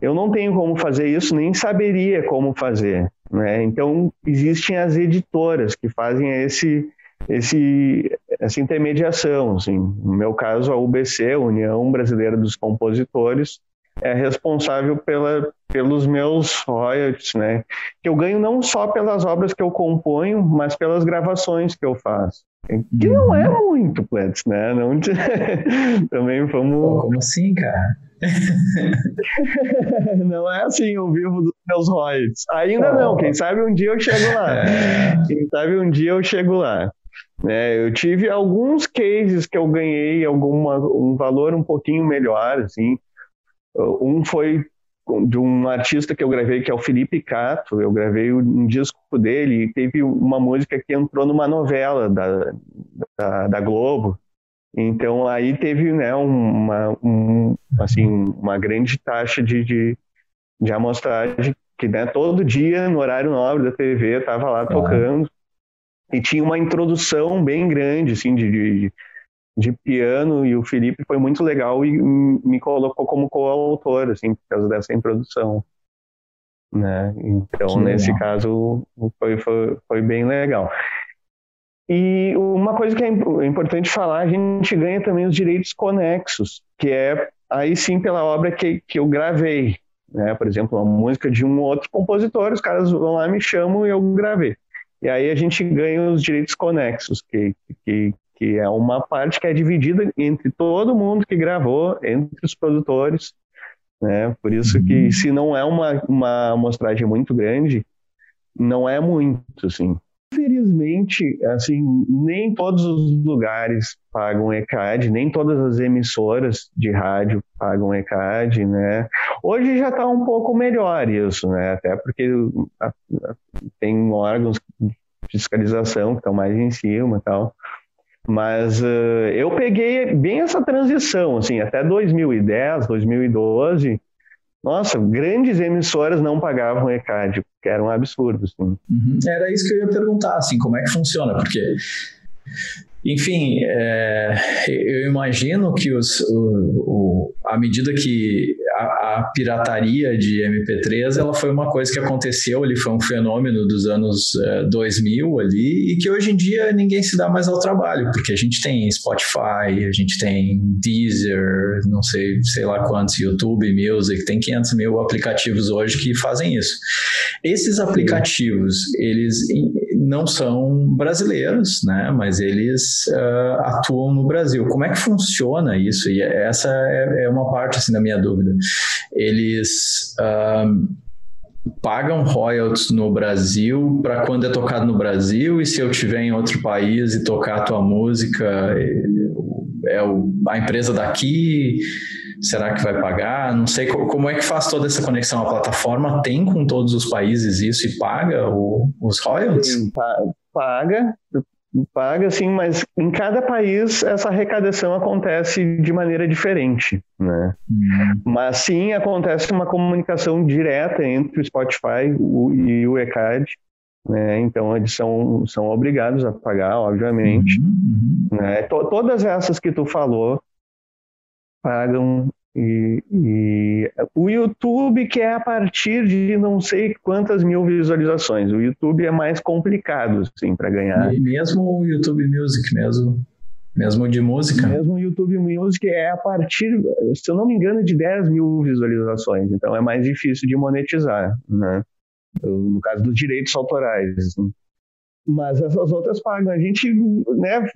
Eu não tenho como fazer isso, nem saberia como fazer. Né? Então, existem as editoras que fazem esse, esse, essa intermediação. Assim. No meu caso, a UBC, União Brasileira dos Compositores, é responsável pela, pelos meus royalties, né? Que eu ganho não só pelas obras que eu componho, mas pelas gravações que eu faço. Que não é uhum. muito, Plets, né? Não Também vamos. Pô, como assim, cara? não é assim, eu vivo dos meus royalties. Ainda oh. não, quem sabe um dia eu chego lá. É. Quem sabe um dia eu chego lá. É, eu tive alguns cases que eu ganhei alguma, um valor um pouquinho melhor, assim. Um foi de um artista que eu gravei, que é o Felipe Cato. Eu gravei um disco dele e teve uma música que entrou numa novela da, da, da Globo. Então aí teve né, uma, um, assim, uma grande taxa de, de, de amostragem, que né, todo dia, no horário nobre da TV, estava lá tocando. E tinha uma introdução bem grande, assim, de, de, de piano, e o Felipe foi muito legal e me colocou como coautor, assim, por causa dessa introdução. Né? Então, que nesse legal. caso, foi, foi, foi bem legal. E uma coisa que é importante falar, a gente ganha também os direitos conexos, que é aí sim pela obra que, que eu gravei. Né? Por exemplo, uma música de um outro compositor, os caras vão lá, me chamam e eu gravei. E aí a gente ganha os direitos conexos, que, que, que é uma parte que é dividida entre todo mundo que gravou, entre os produtores. Né? Por isso que uhum. se não é uma, uma amostragem muito grande, não é muito, assim. Infelizmente, assim, nem todos os lugares pagam ECAD, nem todas as emissoras de rádio pagam ECAD, né? Hoje já está um pouco melhor isso, né? Até porque tem órgãos de fiscalização que estão mais em cima e tal. Mas uh, eu peguei bem essa transição, assim, até 2010, 2012, nossa, grandes emissoras não pagavam ECAD, que era um absurdo. Assim. Uhum. Era isso que eu ia perguntar, assim, como é que funciona? Porque enfim, é, eu imagino que os, o, o, à medida que a, a, pirataria de MP3 ela foi uma coisa que aconteceu, ali foi um fenômeno dos anos é, 2000 ali e que hoje em dia ninguém se dá mais ao trabalho, porque a gente tem Spotify, a gente tem Deezer, não sei, sei lá quantos, YouTube Music, tem 500 mil aplicativos hoje que fazem isso. Esses aplicativos, eles não são brasileiros, né? Mas eles uh, atuam no Brasil. Como é que funciona isso? E essa é, é uma parte assim da minha dúvida. Eles uh, pagam royalties no Brasil para quando é tocado no Brasil e se eu tiver em outro país e tocar a tua música é, é o, a empresa daqui Será que vai pagar? Não sei como é que faz toda essa conexão. A plataforma tem com todos os países isso e paga o, os royalties? Paga, paga sim, mas em cada país essa arrecadação acontece de maneira diferente, né? Uhum. Mas sim acontece uma comunicação direta entre o Spotify e o ECAD, né? Então eles são, são obrigados a pagar, obviamente. Uhum, uhum. Né? Todas essas que tu falou pagam e, e, o YouTube que é a partir de não sei quantas mil visualizações. O YouTube é mais complicado assim para ganhar. E mesmo o YouTube Music mesmo, mesmo de música. Mesmo o YouTube Music é a partir, se eu não me engano, de 10 mil visualizações. Então é mais difícil de monetizar, né? No caso dos direitos autorais. Assim. Mas essas outras pagam. A gente, né,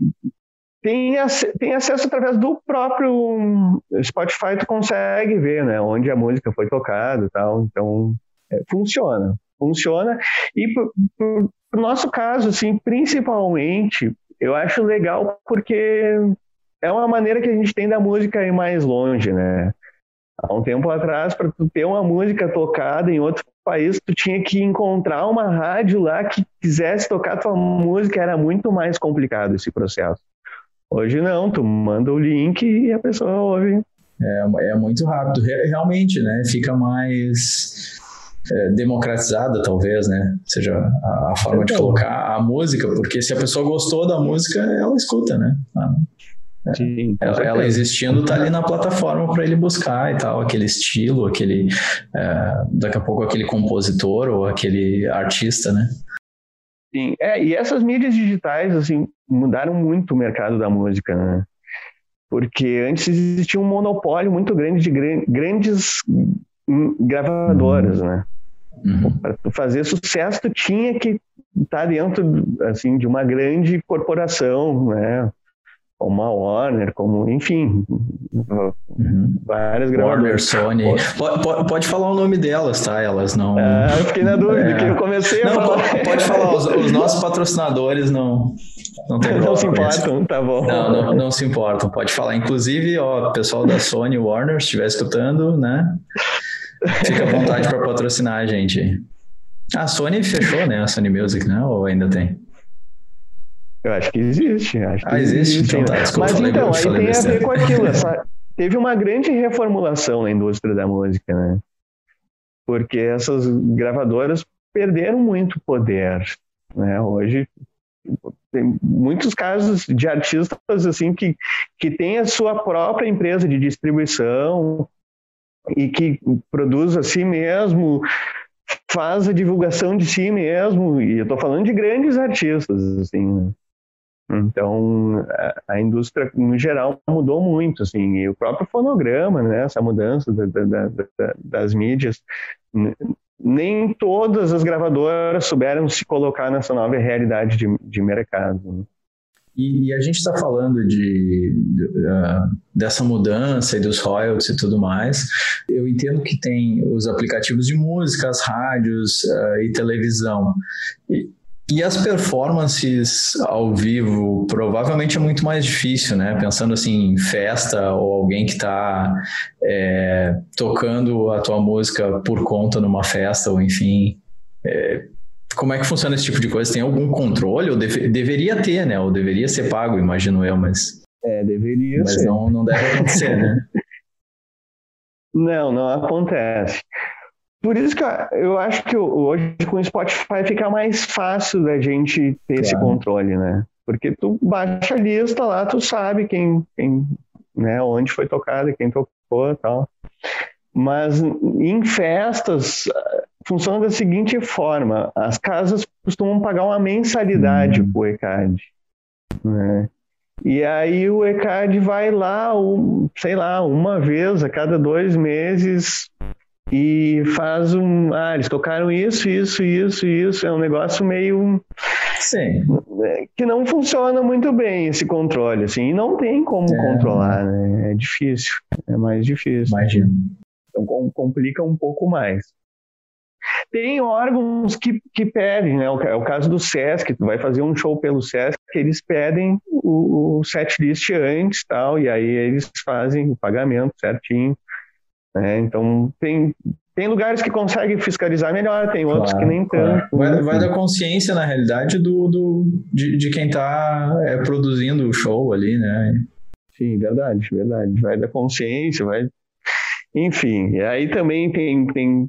tem, tem acesso através do próprio Spotify, tu consegue ver, né, onde a música foi tocada e tal, então é, funciona, funciona, e pro, nosso caso, assim, principalmente, eu acho legal porque é uma maneira que a gente tem da música ir mais longe, né, há um tempo atrás, para tu ter uma música tocada em outro país, tu tinha que encontrar uma rádio lá que quisesse tocar tua música, era muito mais complicado esse processo. Hoje não, tu manda o link e a pessoa ouve. É, é muito rápido, realmente, né? Fica mais é, democratizada, talvez, né? Seja a, a forma então, de colocar a música, porque se a pessoa gostou da música, ela escuta, né? Ah. Sim, ela, ela, existindo tá ali na plataforma para ele buscar e tal, aquele estilo, aquele é, daqui a pouco aquele compositor ou aquele artista, né? Sim, é, e essas mídias digitais assim mudaram muito o mercado da música, né? Porque antes existia um monopólio muito grande de grandes gravadoras, uhum. né? Uhum. Para fazer sucesso, tu tinha que estar tá dentro assim de uma grande corporação, né? Como a Warner, como, enfim, uhum. várias gravadoras. Warner, Sony. Pode, pode, falar o nome delas, tá? Elas não. Ah, eu fiquei na dúvida, é... que eu comecei não, a falar. Pode, pode falar, os, os, nossos patrocinadores não. Não, tem não se importam, tá bom. Não, não, não, se importam, pode falar. Inclusive, ó, pessoal da Sony Warner, se estiver escutando, né? Fica à vontade para patrocinar a gente. A Sony fechou, né? A Sony Music, né? Ou ainda tem? Eu acho que existe. Acho que ah, existe? existe. Então, tá, desculpa, Mas então, aí tem a ver com aquilo. Essa, teve uma grande reformulação na indústria da música, né? Porque essas gravadoras perderam muito poder, né? Hoje tem muitos casos de artistas assim que, que têm a sua própria empresa de distribuição e que produz a si mesmo, faz a divulgação de si mesmo, e eu estou falando de grandes artistas, assim, né? Então, a, indústria, no geral, mudou muito, assim, e o próprio fonograma, né, essa mudança da, da, da, das mídias, nem todas as gravadoras souberam se colocar nessa nova realidade de, de mercado. Né? E, e, a gente está falando de, de uh, dessa mudança e dos royalties e tudo mais. Eu entendo que tem os aplicativos de música, as rádios uh, e televisão. E, e as performances ao vivo provavelmente é muito mais difícil, né? Pensando assim em festa ou alguém que está é, tocando a tua música por conta numa festa ou enfim. É, como é que funciona esse tipo de coisa? Tem algum controle? Ou deve, deveria ter, né? Ou deveria ser pago, imagino eu, mas. É, deveria mas ser. Mas não, não deve acontecer, né? não, não acontece. Por isso que eu acho que hoje com o Spotify fica mais fácil da gente ter claro. esse controle, né? Porque tu baixa a lista lá, tu sabe quem, quem né, onde foi tocado, quem tocou e tal. Mas em festas funciona da seguinte forma: as casas costumam pagar uma mensalidade uhum. para o ECAD. Né? E aí o ECAD vai lá, sei lá, uma vez a cada dois meses e faz um. Ah, eles tocaram isso, isso, isso, isso. É um negócio meio. Sim. Que não funciona muito bem esse controle, assim. E não tem como é. controlar, né? É difícil. É mais difícil. Imagina. Então complica um pouco mais. Tem órgãos que, que pedem, né? É o caso do SESC, tu vai fazer um show pelo SESC, eles pedem o, o set list antes tal, e aí eles fazem o pagamento certinho. Né? Então, tem, tem lugares que conseguem fiscalizar melhor, tem outros claro, que nem tanto. Claro. Vai, vai da consciência, na realidade, do, do, de, de quem está é, produzindo o show ali, né? Sim, verdade, verdade. Vai da consciência, vai. Enfim, e aí também tem, tem,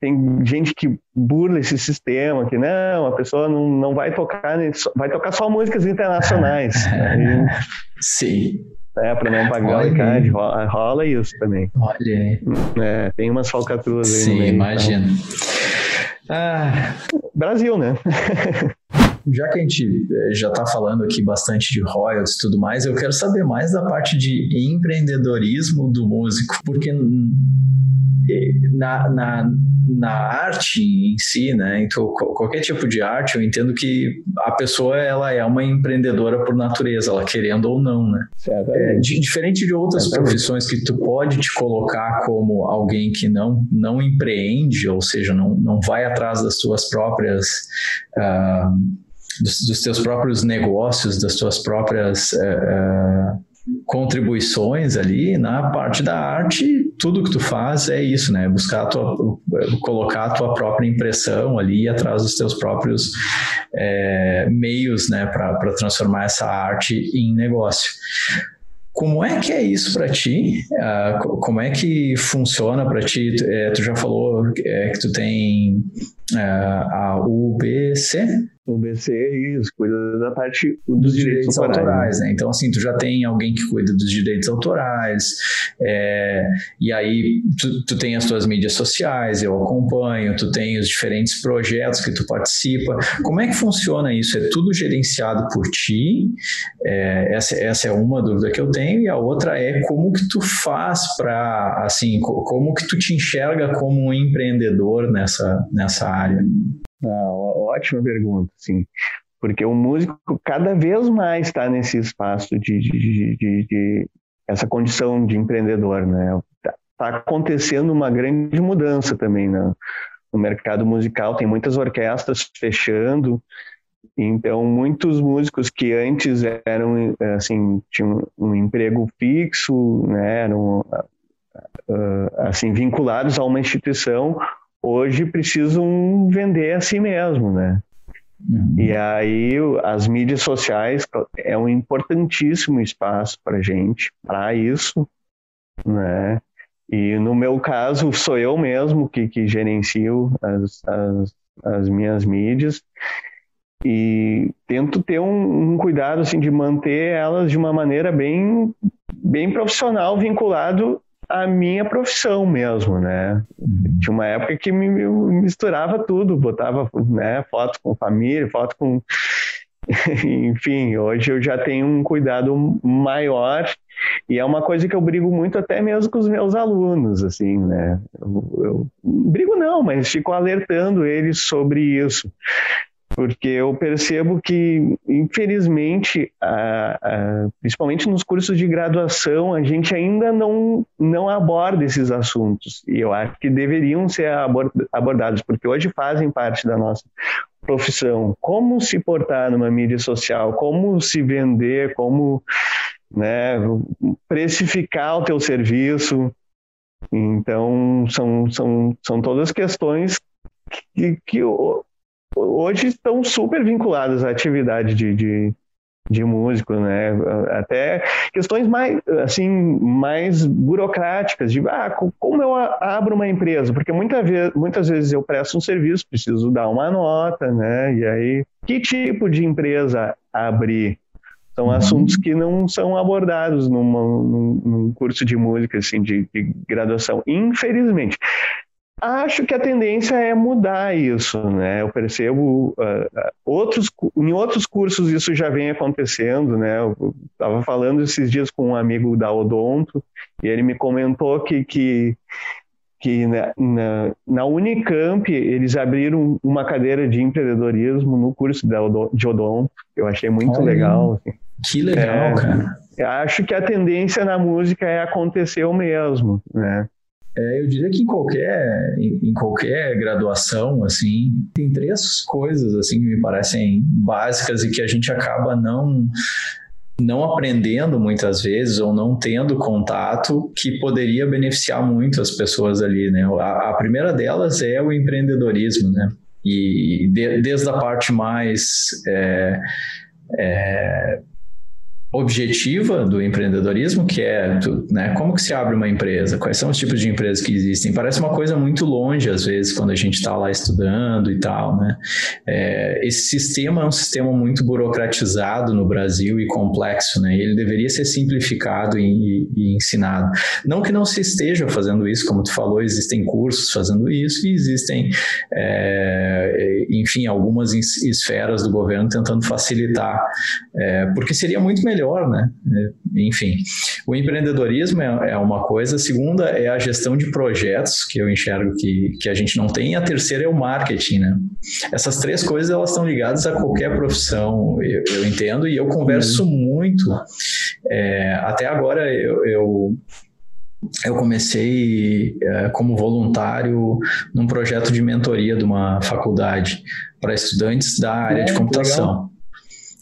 tem gente que burla esse sistema, que não, a pessoa não, não vai tocar, vai tocar só músicas internacionais. Sim. É, para não pagar o ICAD, rola, rola, isso também. Olha É, tem umas falcatruas aí. Sim, meio, imagino. Então. Ah. Brasil, né? já que a gente eh, já está falando aqui bastante de royalties e tudo mais, eu quero saber mais da parte de empreendedorismo do músico, porque na, na, na arte em si, né? Então, qualquer tipo de arte, eu entendo que a pessoa ela é uma empreendedora por natureza, ela querendo ou não, né? É, diferente de outras profissões que tu pode te colocar como alguém que não, não empreende, ou seja, não, não vai atrás das suas próprias. Uh, dos, dos teus próprios negócios, das tuas próprias. Uh, uh, contribuições ali na parte da arte, tudo que tu faz é isso, né? Buscar a tua, colocar a tua própria impressão ali atrás dos teus próprios é, meios, né, para transformar essa arte em negócio. Como é que é isso para ti? Uh, como é que funciona para ti? É, tu já falou é, que tu tem uh, a UBC, O é isso, cuida da parte dos, dos direitos, direitos autorais. autorais né? Então, assim, tu já tem alguém que cuida dos direitos autorais, é, e aí tu, tu tem as tuas mídias sociais, eu acompanho, tu tem os diferentes projetos que tu participa. Como é que funciona isso? É tudo gerenciado por ti? É, essa, essa é uma dúvida que eu tenho, e a outra é como que tu faz para, assim, como que tu te enxerga como um empreendedor nessa, nessa área? Ah, ótima pergunta, sim. Porque o músico cada vez mais está nesse espaço de, de, de, de, essa condição de empreendedor, né? Está tá acontecendo uma grande mudança também no, no mercado musical. Tem muitas orquestras fechando, então muitos músicos que antes eram assim tinham um emprego fixo, né? Eram assim vinculados a uma instituição hoje precisam vender a si mesmo, né? Uhum. E aí as mídias sociais é um importantíssimo espaço para gente para isso, né? E no meu caso sou eu mesmo que, que gerencio as, as, as minhas mídias e tento ter um, um, cuidado assim de manter elas de uma maneira bem bem profissional vinculado a minha profissão mesmo, né? Uhum. Tinha uma época que me, misturava tudo, botava né, foto com família, foto com. Enfim, hoje eu já tenho um cuidado maior e é uma coisa que eu brigo muito até mesmo com os meus alunos, assim, né? Eu, eu brigo não, mas fico alertando eles sobre isso porque eu percebo que, infelizmente, a, a, principalmente nos cursos de graduação, a gente ainda não, não aborda esses assuntos. E eu acho que deveriam ser abordados, porque hoje fazem parte da nossa profissão. Como se portar numa mídia social, como se vender, como né, precificar o teu serviço. Então, são, são, são todas questões que, que hoje estão super vinculadas à atividade de, de, de músico, né? Até questões mais, assim, mais burocráticas, de ah, como eu abro uma empresa? Porque muita vez, muitas vezes eu presto um serviço, preciso dar uma nota, né? E aí, que tipo de empresa abrir? São uhum. assuntos que não são abordados numa, num, num, curso de música, assim, de, de graduação. Infelizmente. Acho que a tendência é mudar isso, né? Eu percebo uh, outros, em outros cursos isso já vem acontecendo, né? Eu estava falando esses dias com um amigo da Odonto e ele me comentou que, que, que na, na, na Unicamp eles abriram uma cadeira de empreendedorismo no curso de Odonto. Eu achei muito Olha, legal. Assim. Que legal, é, cara. Acho que a tendência na música é acontecer o mesmo, né? É, eu diria que em qualquer, em, qualquer graduação, assim, tem três coisas, assim, que me parecem básicas e que a gente acaba não não aprendendo muitas vezes ou não tendo contato que poderia beneficiar muito as pessoas ali, né? A, a primeira delas é o empreendedorismo, né? E de, desde a parte mais é, é, objetiva do empreendedorismo, que é né, como que se abre uma empresa, quais são os tipos de empresas que existem. Parece uma coisa muito longe, às vezes, quando a gente está lá estudando e tal. Né? É, esse sistema é um sistema muito burocratizado no Brasil e complexo, né? ele deveria ser simplificado e, e, ensinado. Não que não se esteja fazendo isso, como tu falou, existem cursos fazendo isso e existem, é, enfim, algumas esferas do governo tentando facilitar, é, porque seria muito melhor melhor, né? É, enfim, o empreendedorismo é, é, uma coisa, a segunda é a gestão de projetos, que eu enxergo que, que a gente não tem, e a terceira é o marketing, né? Essas três coisas, elas estão ligadas a qualquer profissão, eu, eu entendo, e eu converso uhum. muito. É, até agora, eu, eu eu comecei é, como voluntário num projeto de mentoria de uma faculdade para estudantes da área é, de computação.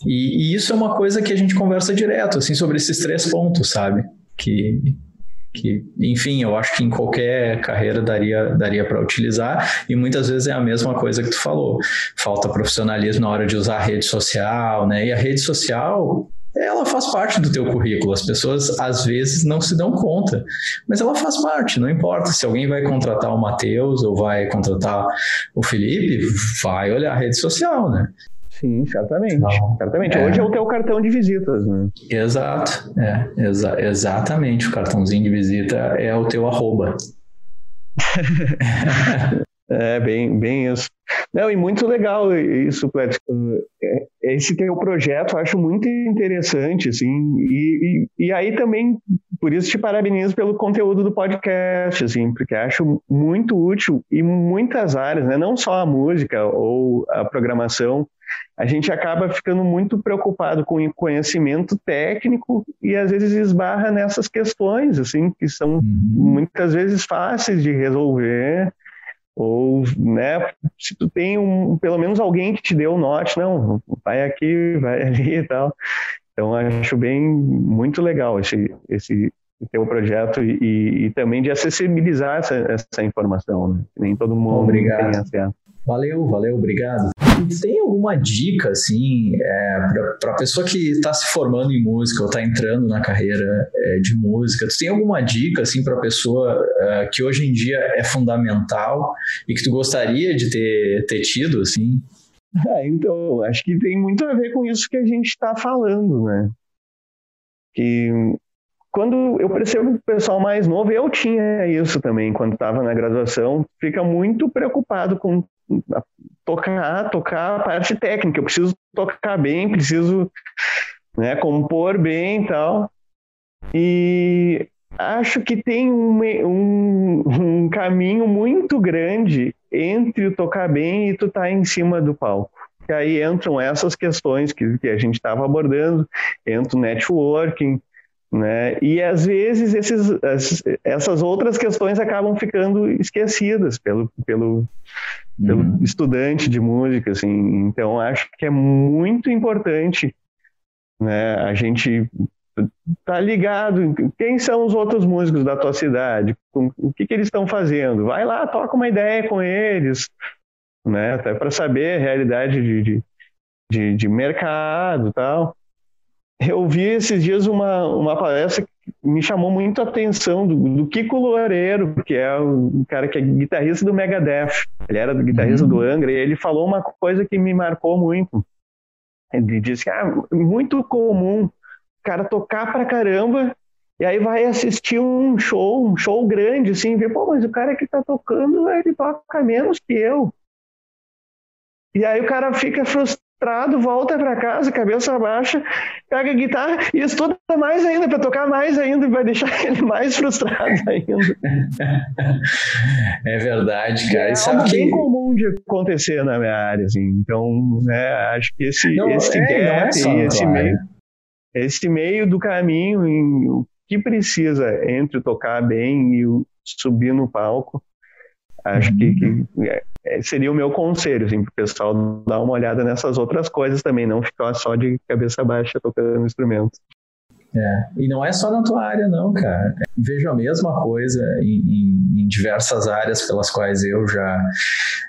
E, e, isso é uma coisa que a gente conversa direto, assim, sobre esses três pontos, sabe? Que, que enfim, eu acho que em qualquer carreira daria, daria para utilizar, e muitas vezes é a mesma coisa que tu falou. Falta profissionalismo na hora de usar a rede social, né? E a rede social, ela faz parte do teu currículo. As pessoas às vezes não se dão conta, mas ela faz parte. Não importa se alguém vai contratar o Matheus ou vai contratar o Felipe, vai olhar a rede social, né? Sim, certamente. Então, certamente. É. Hoje é o teu cartão de visitas, né? Exato. É, exa exatamente. O cartãozinho de visita é o teu arroba. é, bem, bem isso. Não, e muito legal isso, Plético. É, esse teu projeto eu acho muito interessante, assim, e, e, e, aí também, por isso te parabenizo pelo conteúdo do podcast, assim, porque acho muito útil em muitas áreas, né, não só a música ou a programação, a gente acaba ficando muito preocupado com o conhecimento técnico e às vezes esbarra nessas questões, assim, que são uhum. muitas vezes fáceis de resolver, ou, né, se tu tem um, pelo menos alguém que te deu o norte, não, vai aqui, vai ali e tal. Então, acho bem, muito legal esse, esse teu projeto e, e também de acessibilizar essa, essa informação, né? Nem todo mundo Obrigado. tem acesso. Valeu, valeu, obrigado. Tem alguma dica, assim, é, para pessoa que está se formando em música ou está entrando na carreira é, de música? Tu tem alguma dica, assim, para a pessoa é, que hoje em dia é fundamental e que tu gostaria de ter, ter tido, assim? É, então, acho que tem muito a ver com isso que a gente está falando, né? Que quando eu percebo o pessoal mais novo, eu tinha isso também quando estava na graduação, fica muito preocupado com tocar, tocar a parte técnica. Eu preciso tocar bem, preciso né, compor bem e tal. E acho que tem um, um, um, caminho muito grande entre o tocar bem e tu estar tá em cima do palco. E aí entram essas questões que, que a gente estava abordando, entra o networking, né? E às vezes esses, essas outras questões acabam ficando esquecidas pelo, pelo, pelo uhum. estudante de música, assim. Então acho que é muito importante, né? A gente tá ligado quem são os outros músicos da tua cidade, o que, que eles estão fazendo. Vai lá, toca uma ideia com eles, né? Até para saber a realidade de, de, de, de mercado, tal eu vi esses dias uma, uma palestra que me chamou muito a atenção do, do Kiko Loureiro, que é o cara que é guitarrista do Megadeth. Ele era guitarrista uhum. do Angra e ele falou uma coisa que me marcou muito. Ele disse que ah, muito comum o cara tocar pra caramba e aí vai assistir um show, um show grande, assim, ver, pô, mas o cara que tá tocando, ele toca menos que eu. E aí o cara fica frustrado frustrado, volta para casa, cabeça baixa, pega a guitarra e estuda mais ainda, para tocar mais ainda, e vai deixar ele mais frustrado ainda. É verdade, cara. É algo que... bem comum de acontecer na minha área, assim. Então, né, acho que esse, não, esse é, gap, é esse, meio, esse meio do caminho, em, o que precisa entre tocar bem e subir no palco, acho uhum. que, que é, é, seria o meu conselho, assim, para o pessoal dar uma olhada nessas outras coisas também, não ficar só de cabeça baixa tocando instrumento. É, e não é só na tua área, não, cara. Vejo a mesma coisa em, em, em, diversas áreas pelas quais eu já,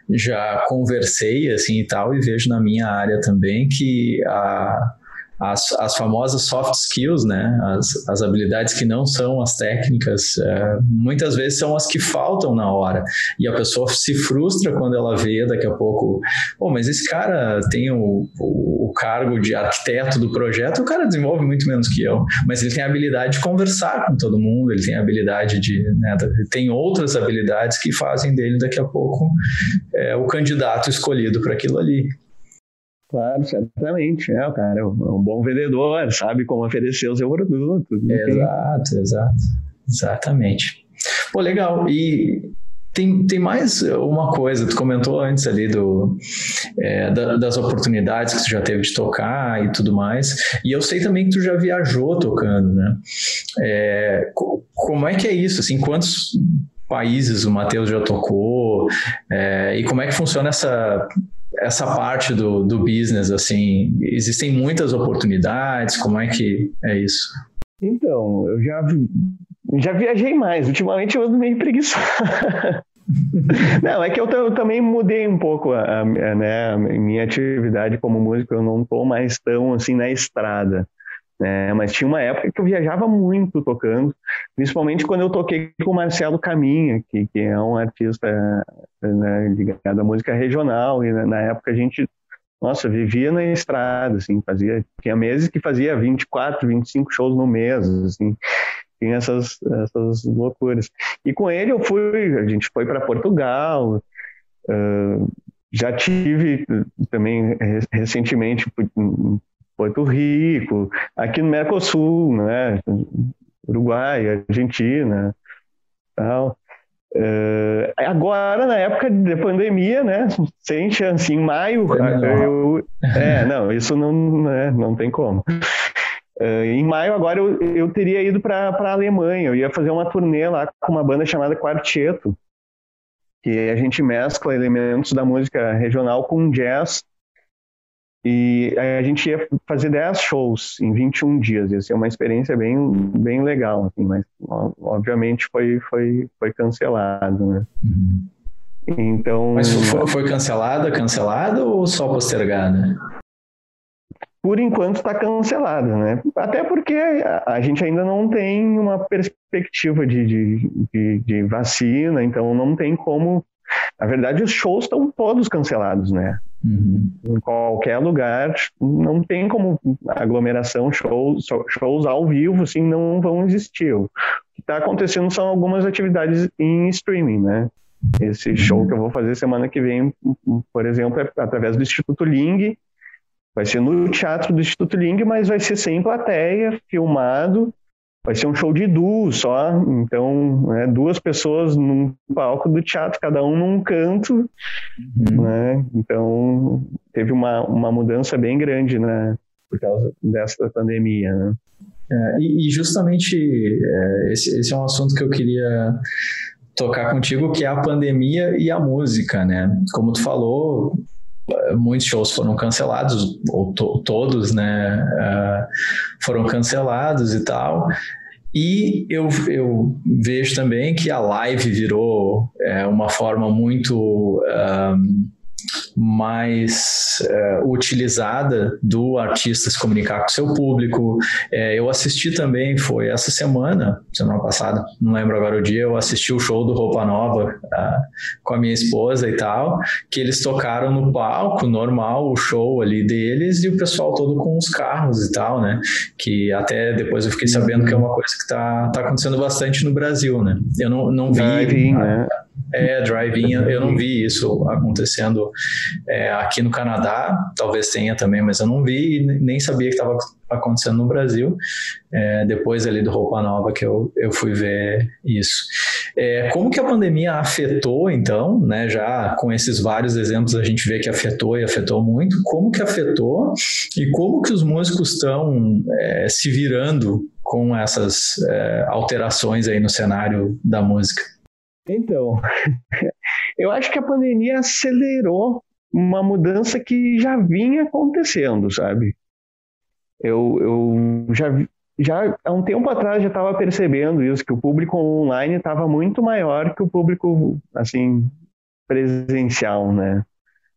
já conversei, assim, e tal, e vejo na minha área também que a, as, as famosas soft skills, né? As, as habilidades que não são as técnicas, é, muitas vezes são as que faltam na hora. E a pessoa se frustra quando ela vê daqui a pouco, pô, mas esse cara tem o, o, o cargo de arquiteto do projeto, o cara desenvolve muito menos que eu, mas ele tem a habilidade de conversar com todo mundo, ele tem a habilidade de, né, tem outras habilidades que fazem dele daqui a pouco é, o candidato escolhido para aquilo ali. Claro, certamente. É, o cara é um bom vendedor, sabe como oferecer o seu produto. Exato, exato. Exatamente. Pô, legal. E tem, tem mais uma coisa, tu comentou antes ali do, é, da, das oportunidades que tu já teve de tocar e tudo mais, e eu sei também que tu já viajou tocando, né? É, como é que é isso? Assim, quantos países o Matheus já tocou? É, e como é que funciona essa essa parte do, do business, assim, existem muitas oportunidades, como é que é isso? Então, eu já, já viajei mais, ultimamente eu ando meio preguiçoso. não, é que eu, eu, também mudei um pouco a, a, né, a minha atividade como músico, eu não estou mais tão assim na estrada. Né? Mas tinha uma época que eu viajava muito tocando, principalmente quando eu toquei com o Marcelo Caminha, que, que é um artista né, ligado à música regional, e na época a gente nossa, vivia na estrada, assim, fazia, tinha meses que fazia 24, 25 shows no mês, assim, tinha essas, essas loucuras. E com ele eu fui, a gente foi para Portugal, uh, já tive também recentemente em Porto Rico, aqui no Mercosul, né, Uruguai, Argentina, tal. Uh, agora, na época de pandemia, né? Sem chance. Em maio, eu, é, não, isso não, né, não tem como. Uh, em maio, agora, eu, eu teria ido para a Alemanha. Eu ia fazer uma turnê lá com uma banda chamada Quarteto, que a gente mescla elementos da música regional com jazz e a gente ia fazer 10 shows em 21 dias. Ia ser uma experiência bem, bem legal, assim, mas obviamente foi, foi, foi cancelado, né? Uhum. Então. Mas foi, foi cancelada, cancelada ou só postergada? Por enquanto está cancelada, né? Até porque a, a, gente ainda não tem uma perspectiva de, de, de, de vacina, então não tem como. Na verdade, os shows estão todos cancelados, né? Uhum. Em qualquer lugar, não tem como aglomeração, shows, shows ao vivo, assim, não vão existir. O que está acontecendo são algumas atividades em streaming, né? Esse show que eu vou fazer semana que vem, por exemplo, é através do Instituto Ling, vai ser no Teatro do Instituto Ling, mas vai ser sem plateia, filmado, vai ser um show de duo só, então né, duas pessoas num palco do teatro, cada um num canto, uhum. né? Então teve uma, uma mudança bem grande, né? Por causa dessa pandemia, né? É, e, justamente é, esse, esse é um assunto que eu queria tocar contigo, que é a pandemia e a música, né? Como tu falou, muitos shows foram cancelados, ou to, todos, né, uh, foram cancelados e tal. E eu, eu vejo também que a live virou é, uma forma muito. Mais é, utilizada do artista se comunicar com seu público. É, eu assisti também, foi essa semana, semana passada, não lembro agora o dia, eu assisti o show do Roupa Nova uh, com a minha esposa e tal, que eles tocaram no palco normal, o show ali deles, e o pessoal todo com os carros e tal, né? Que até depois eu fiquei sabendo que é uma coisa que está tá acontecendo bastante no Brasil, né? Eu não, não vi. Driving, né? É, drive-in, eu não vi isso acontecendo é, aqui no Canadá, talvez tenha também, mas eu não vi e nem sabia que estava acontecendo no Brasil. É, depois ali do Roupa Nova que eu, eu fui ver isso. É, como que a pandemia afetou, então, né, já com esses vários exemplos a gente vê que afetou e afetou muito, como que afetou e como que os músicos estão é, se virando com essas é, alterações aí no cenário da música? Então, eu acho que a pandemia acelerou uma mudança que já vinha acontecendo, sabe? Eu, eu já, já há um tempo atrás já estava percebendo isso, que o público online estava muito maior que o público, assim, presencial, né?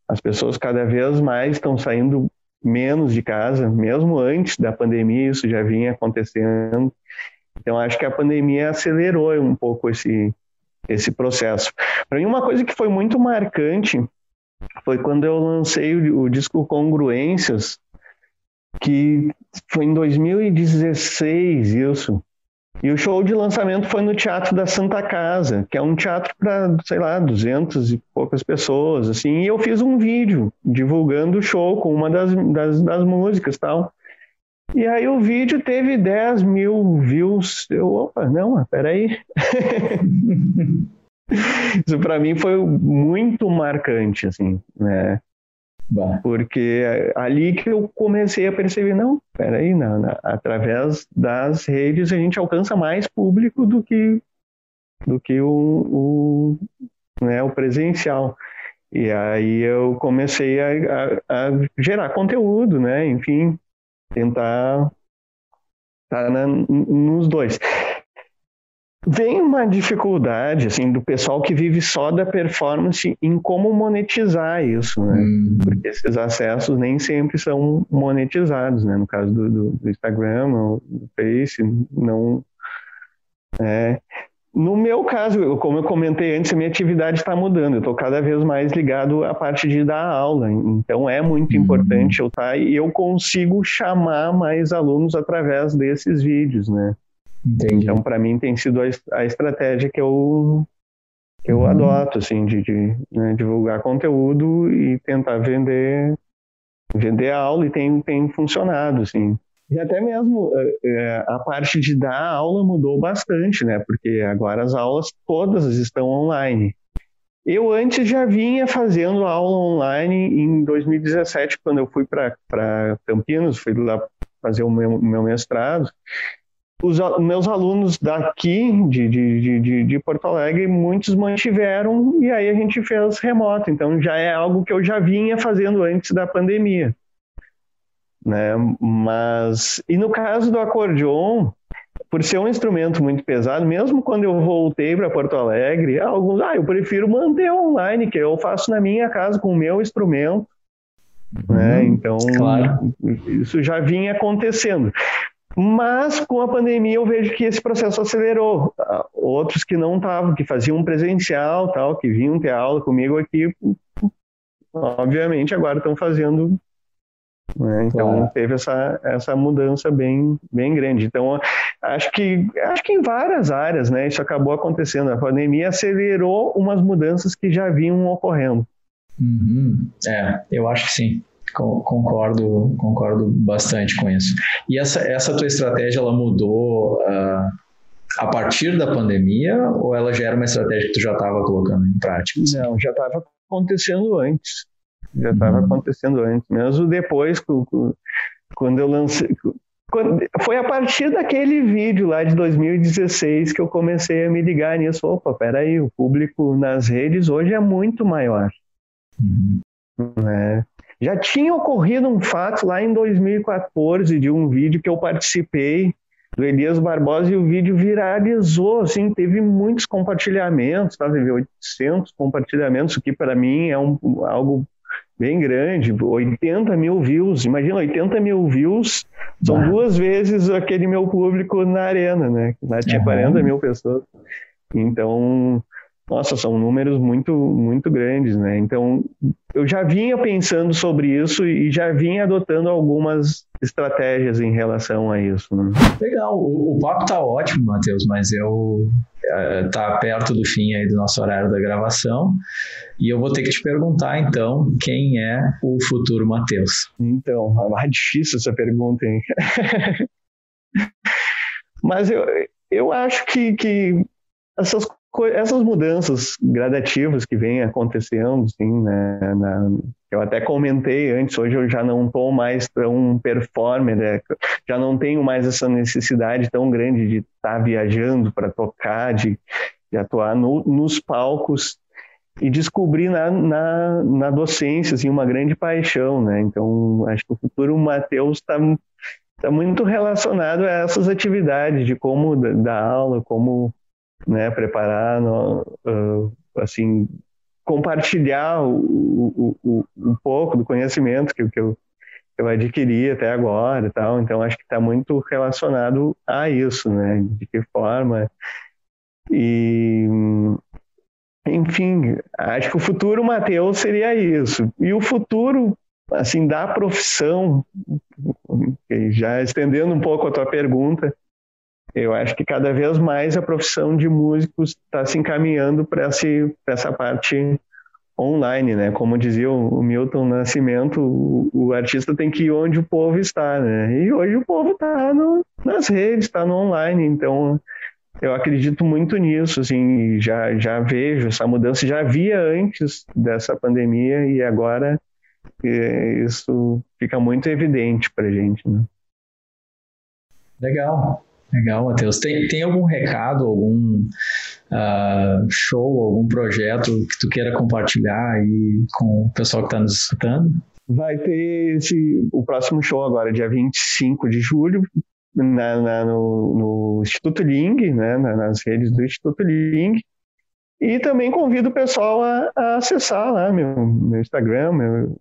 As pessoas cada vez mais estão saindo menos de casa, mesmo antes da pandemia isso já vinha acontecendo. Então acho que a pandemia acelerou um pouco esse esse processo. Para mim, uma coisa que foi muito marcante foi quando eu lancei o, o disco Congruências, que foi em 2016 isso. E o show de lançamento foi no Teatro da Santa Casa, que é um teatro para, sei lá, 200 e poucas pessoas, assim. E eu fiz um vídeo divulgando o show com uma das, das, das músicas tal. E aí o vídeo teve 10 mil views. Eu, opa, não, peraí. Isso para mim foi muito marcante, assim, né? Bah. Porque ali que eu comecei a perceber, não, peraí, não, através das redes a gente alcança mais público do que, do que o, o, né, o presencial. E aí eu comecei a, a, a gerar conteúdo, né? Enfim, tentar estar tá nos dois. Vem uma dificuldade assim do pessoal que vive só da performance em como monetizar isso, né? Hum. Porque esses acessos nem sempre são monetizados, né? No caso do, do, do Instagram ou do Face, não é. No meu caso, como eu comentei antes, a minha atividade está mudando. Eu estou cada vez mais ligado à parte de dar aula. Então é muito uhum. importante eu estar tá, e eu consigo chamar mais alunos através desses vídeos, né? Entendi. Então para mim tem sido a, a, estratégia que eu que eu uhum. adoto, assim, de, de né, divulgar conteúdo e tentar vender vender a aula e tem tem funcionado, assim. E até mesmo é, a parte de dar aula mudou bastante, né? Porque agora as aulas todas estão online. Eu antes já vinha fazendo aula online em 2017, quando eu fui para Campinas, fui lá fazer o meu, meu mestrado. Os meus alunos daqui, de, de, de, de, Porto Alegre, muitos mantiveram e aí a gente fez remoto. Então já é algo que eu já vinha fazendo antes da pandemia né? Mas e no caso do acordeon, por ser um instrumento muito pesado, mesmo quando eu voltei para Porto Alegre, alguns, ah, eu prefiro manter online, que eu faço na minha casa com o meu instrumento, uhum, né? Então, claro. isso já vinha acontecendo. Mas com a pandemia eu vejo que esse processo acelerou. Outros que não estavam, que faziam presencial, tal, que vinham ter aula comigo aqui, obviamente agora estão fazendo né? Então claro. teve essa, essa mudança bem, bem grande. Então acho que acho que em várias áreas, né, isso acabou acontecendo. A pandemia acelerou umas mudanças que já vinham ocorrendo. Uhum. É, eu acho que sim. Concordo, concordo bastante com isso. E essa, essa tua estratégia ela mudou uh, a partir da pandemia ou ela já era uma estratégia que tu já estava colocando em prática? Não, já estava acontecendo antes já estava uhum. acontecendo antes, mesmo depois, quando eu lancei. Quando, foi a partir daquele vídeo lá de 2016 que eu comecei a me ligar nisso. Opa, peraí, o público nas redes hoje é muito maior. Uhum. Né? Já tinha ocorrido um fato lá em 2014 de um vídeo que eu participei do Elias Barbosa e o vídeo viralizou, assim, teve muitos compartilhamentos, tá? teve 800 compartilhamentos, o que para mim é um, algo bem grande, 80 mil views. Imagina, 80 mil views são ah. duas vezes aquele meu público na arena, né? Lá tinha uhum. 40 mil pessoas. Então, nossa, são números muito, muito grandes, né? Então, eu já vinha pensando sobre isso e já vinha adotando algumas estratégias em relação a isso. Né? Legal, o, o papo tá ótimo, Matheus, mas eu é, tá perto do fim aí do nosso horário da gravação e eu vou ter que te perguntar então quem é o futuro Matheus. Então, é mais difícil essa pergunta, hein? mas eu, eu acho que, que essas essas mudanças gradativas que vêm acontecendo, assim, né, na, eu até comentei antes, hoje eu já não estou mais tão performer, né, já não tenho mais essa necessidade tão grande de estar tá viajando para tocar, de, de atuar no, nos palcos e descobri na, na, na, docência assim, uma grande paixão, né? Então, acho que o futuro Matheus está tá muito relacionado a essas atividades de como dar aula, como né, preparar, no, uh, assim, compartilhar o, o, um pouco do conhecimento que, que, eu, que eu adquiri até agora e tal. Então, acho que está muito relacionado a isso, né? De que forma. E, enfim, acho que o futuro, Matheus, seria isso. E o futuro, assim, da profissão, já estendendo um pouco a tua pergunta, eu acho que cada vez mais a profissão de músicos está se encaminhando para essa parte online, né? Como dizia o Milton Nascimento, o, o, artista tem que ir onde o povo está, né? E hoje o povo está nas redes, está no online, então eu acredito muito nisso, assim, já, já vejo essa mudança, já via antes dessa pandemia e agora é, isso fica muito evidente para gente, né? Legal. Legal, Matheus. Tem, tem algum recado, algum uh, show, algum projeto que tu queira compartilhar aí com o pessoal que está nos escutando? Vai ter esse, o próximo show agora, dia 25 de julho, na, na, no, no, Instituto Ling, né, nas redes do Instituto Ling. E também convido o pessoal a, a acessar lá meu, meu Instagram, meu,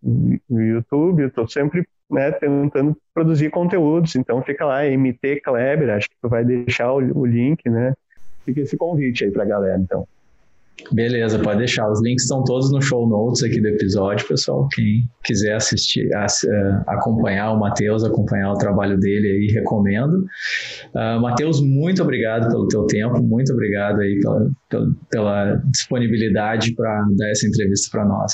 meu YouTube. Eu estou sempre né, tentando produzir conteúdos. Então fica lá, MT Kleber, acho que tu vai deixar o, o link, né? fica esse convite aí pra galera, então. Beleza, pode deixar. Os links estão todos no show notes aqui do episódio, pessoal. Quem quiser assistir, uh, acompanhar o Matheus, acompanhar o trabalho dele aí, recomendo. Uh, Matheus, muito obrigado pelo teu tempo, muito obrigado aí pela, pela, pela disponibilidade para dar essa entrevista para nós.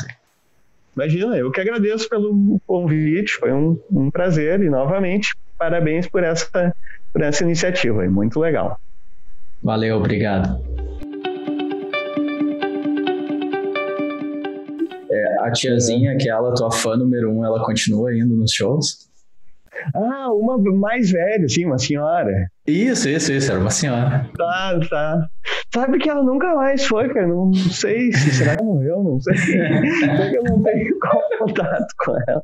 Imagina, eu que agradeço pelo convite, foi um, um prazer e novamente parabéns por essa, por essa iniciativa, é muito legal. Valeu, obrigado. É, a tiazinha, aquela tua fã número um, ela continua indo nos shows? Ah, uma mais velha, sim, uma senhora. Isso, isso, isso, era uma senhora. Tá, tá. Sabe que ela nunca mais foi, cara. Não sei se será que morreu, não sei. sei que eu não tenho contato com ela.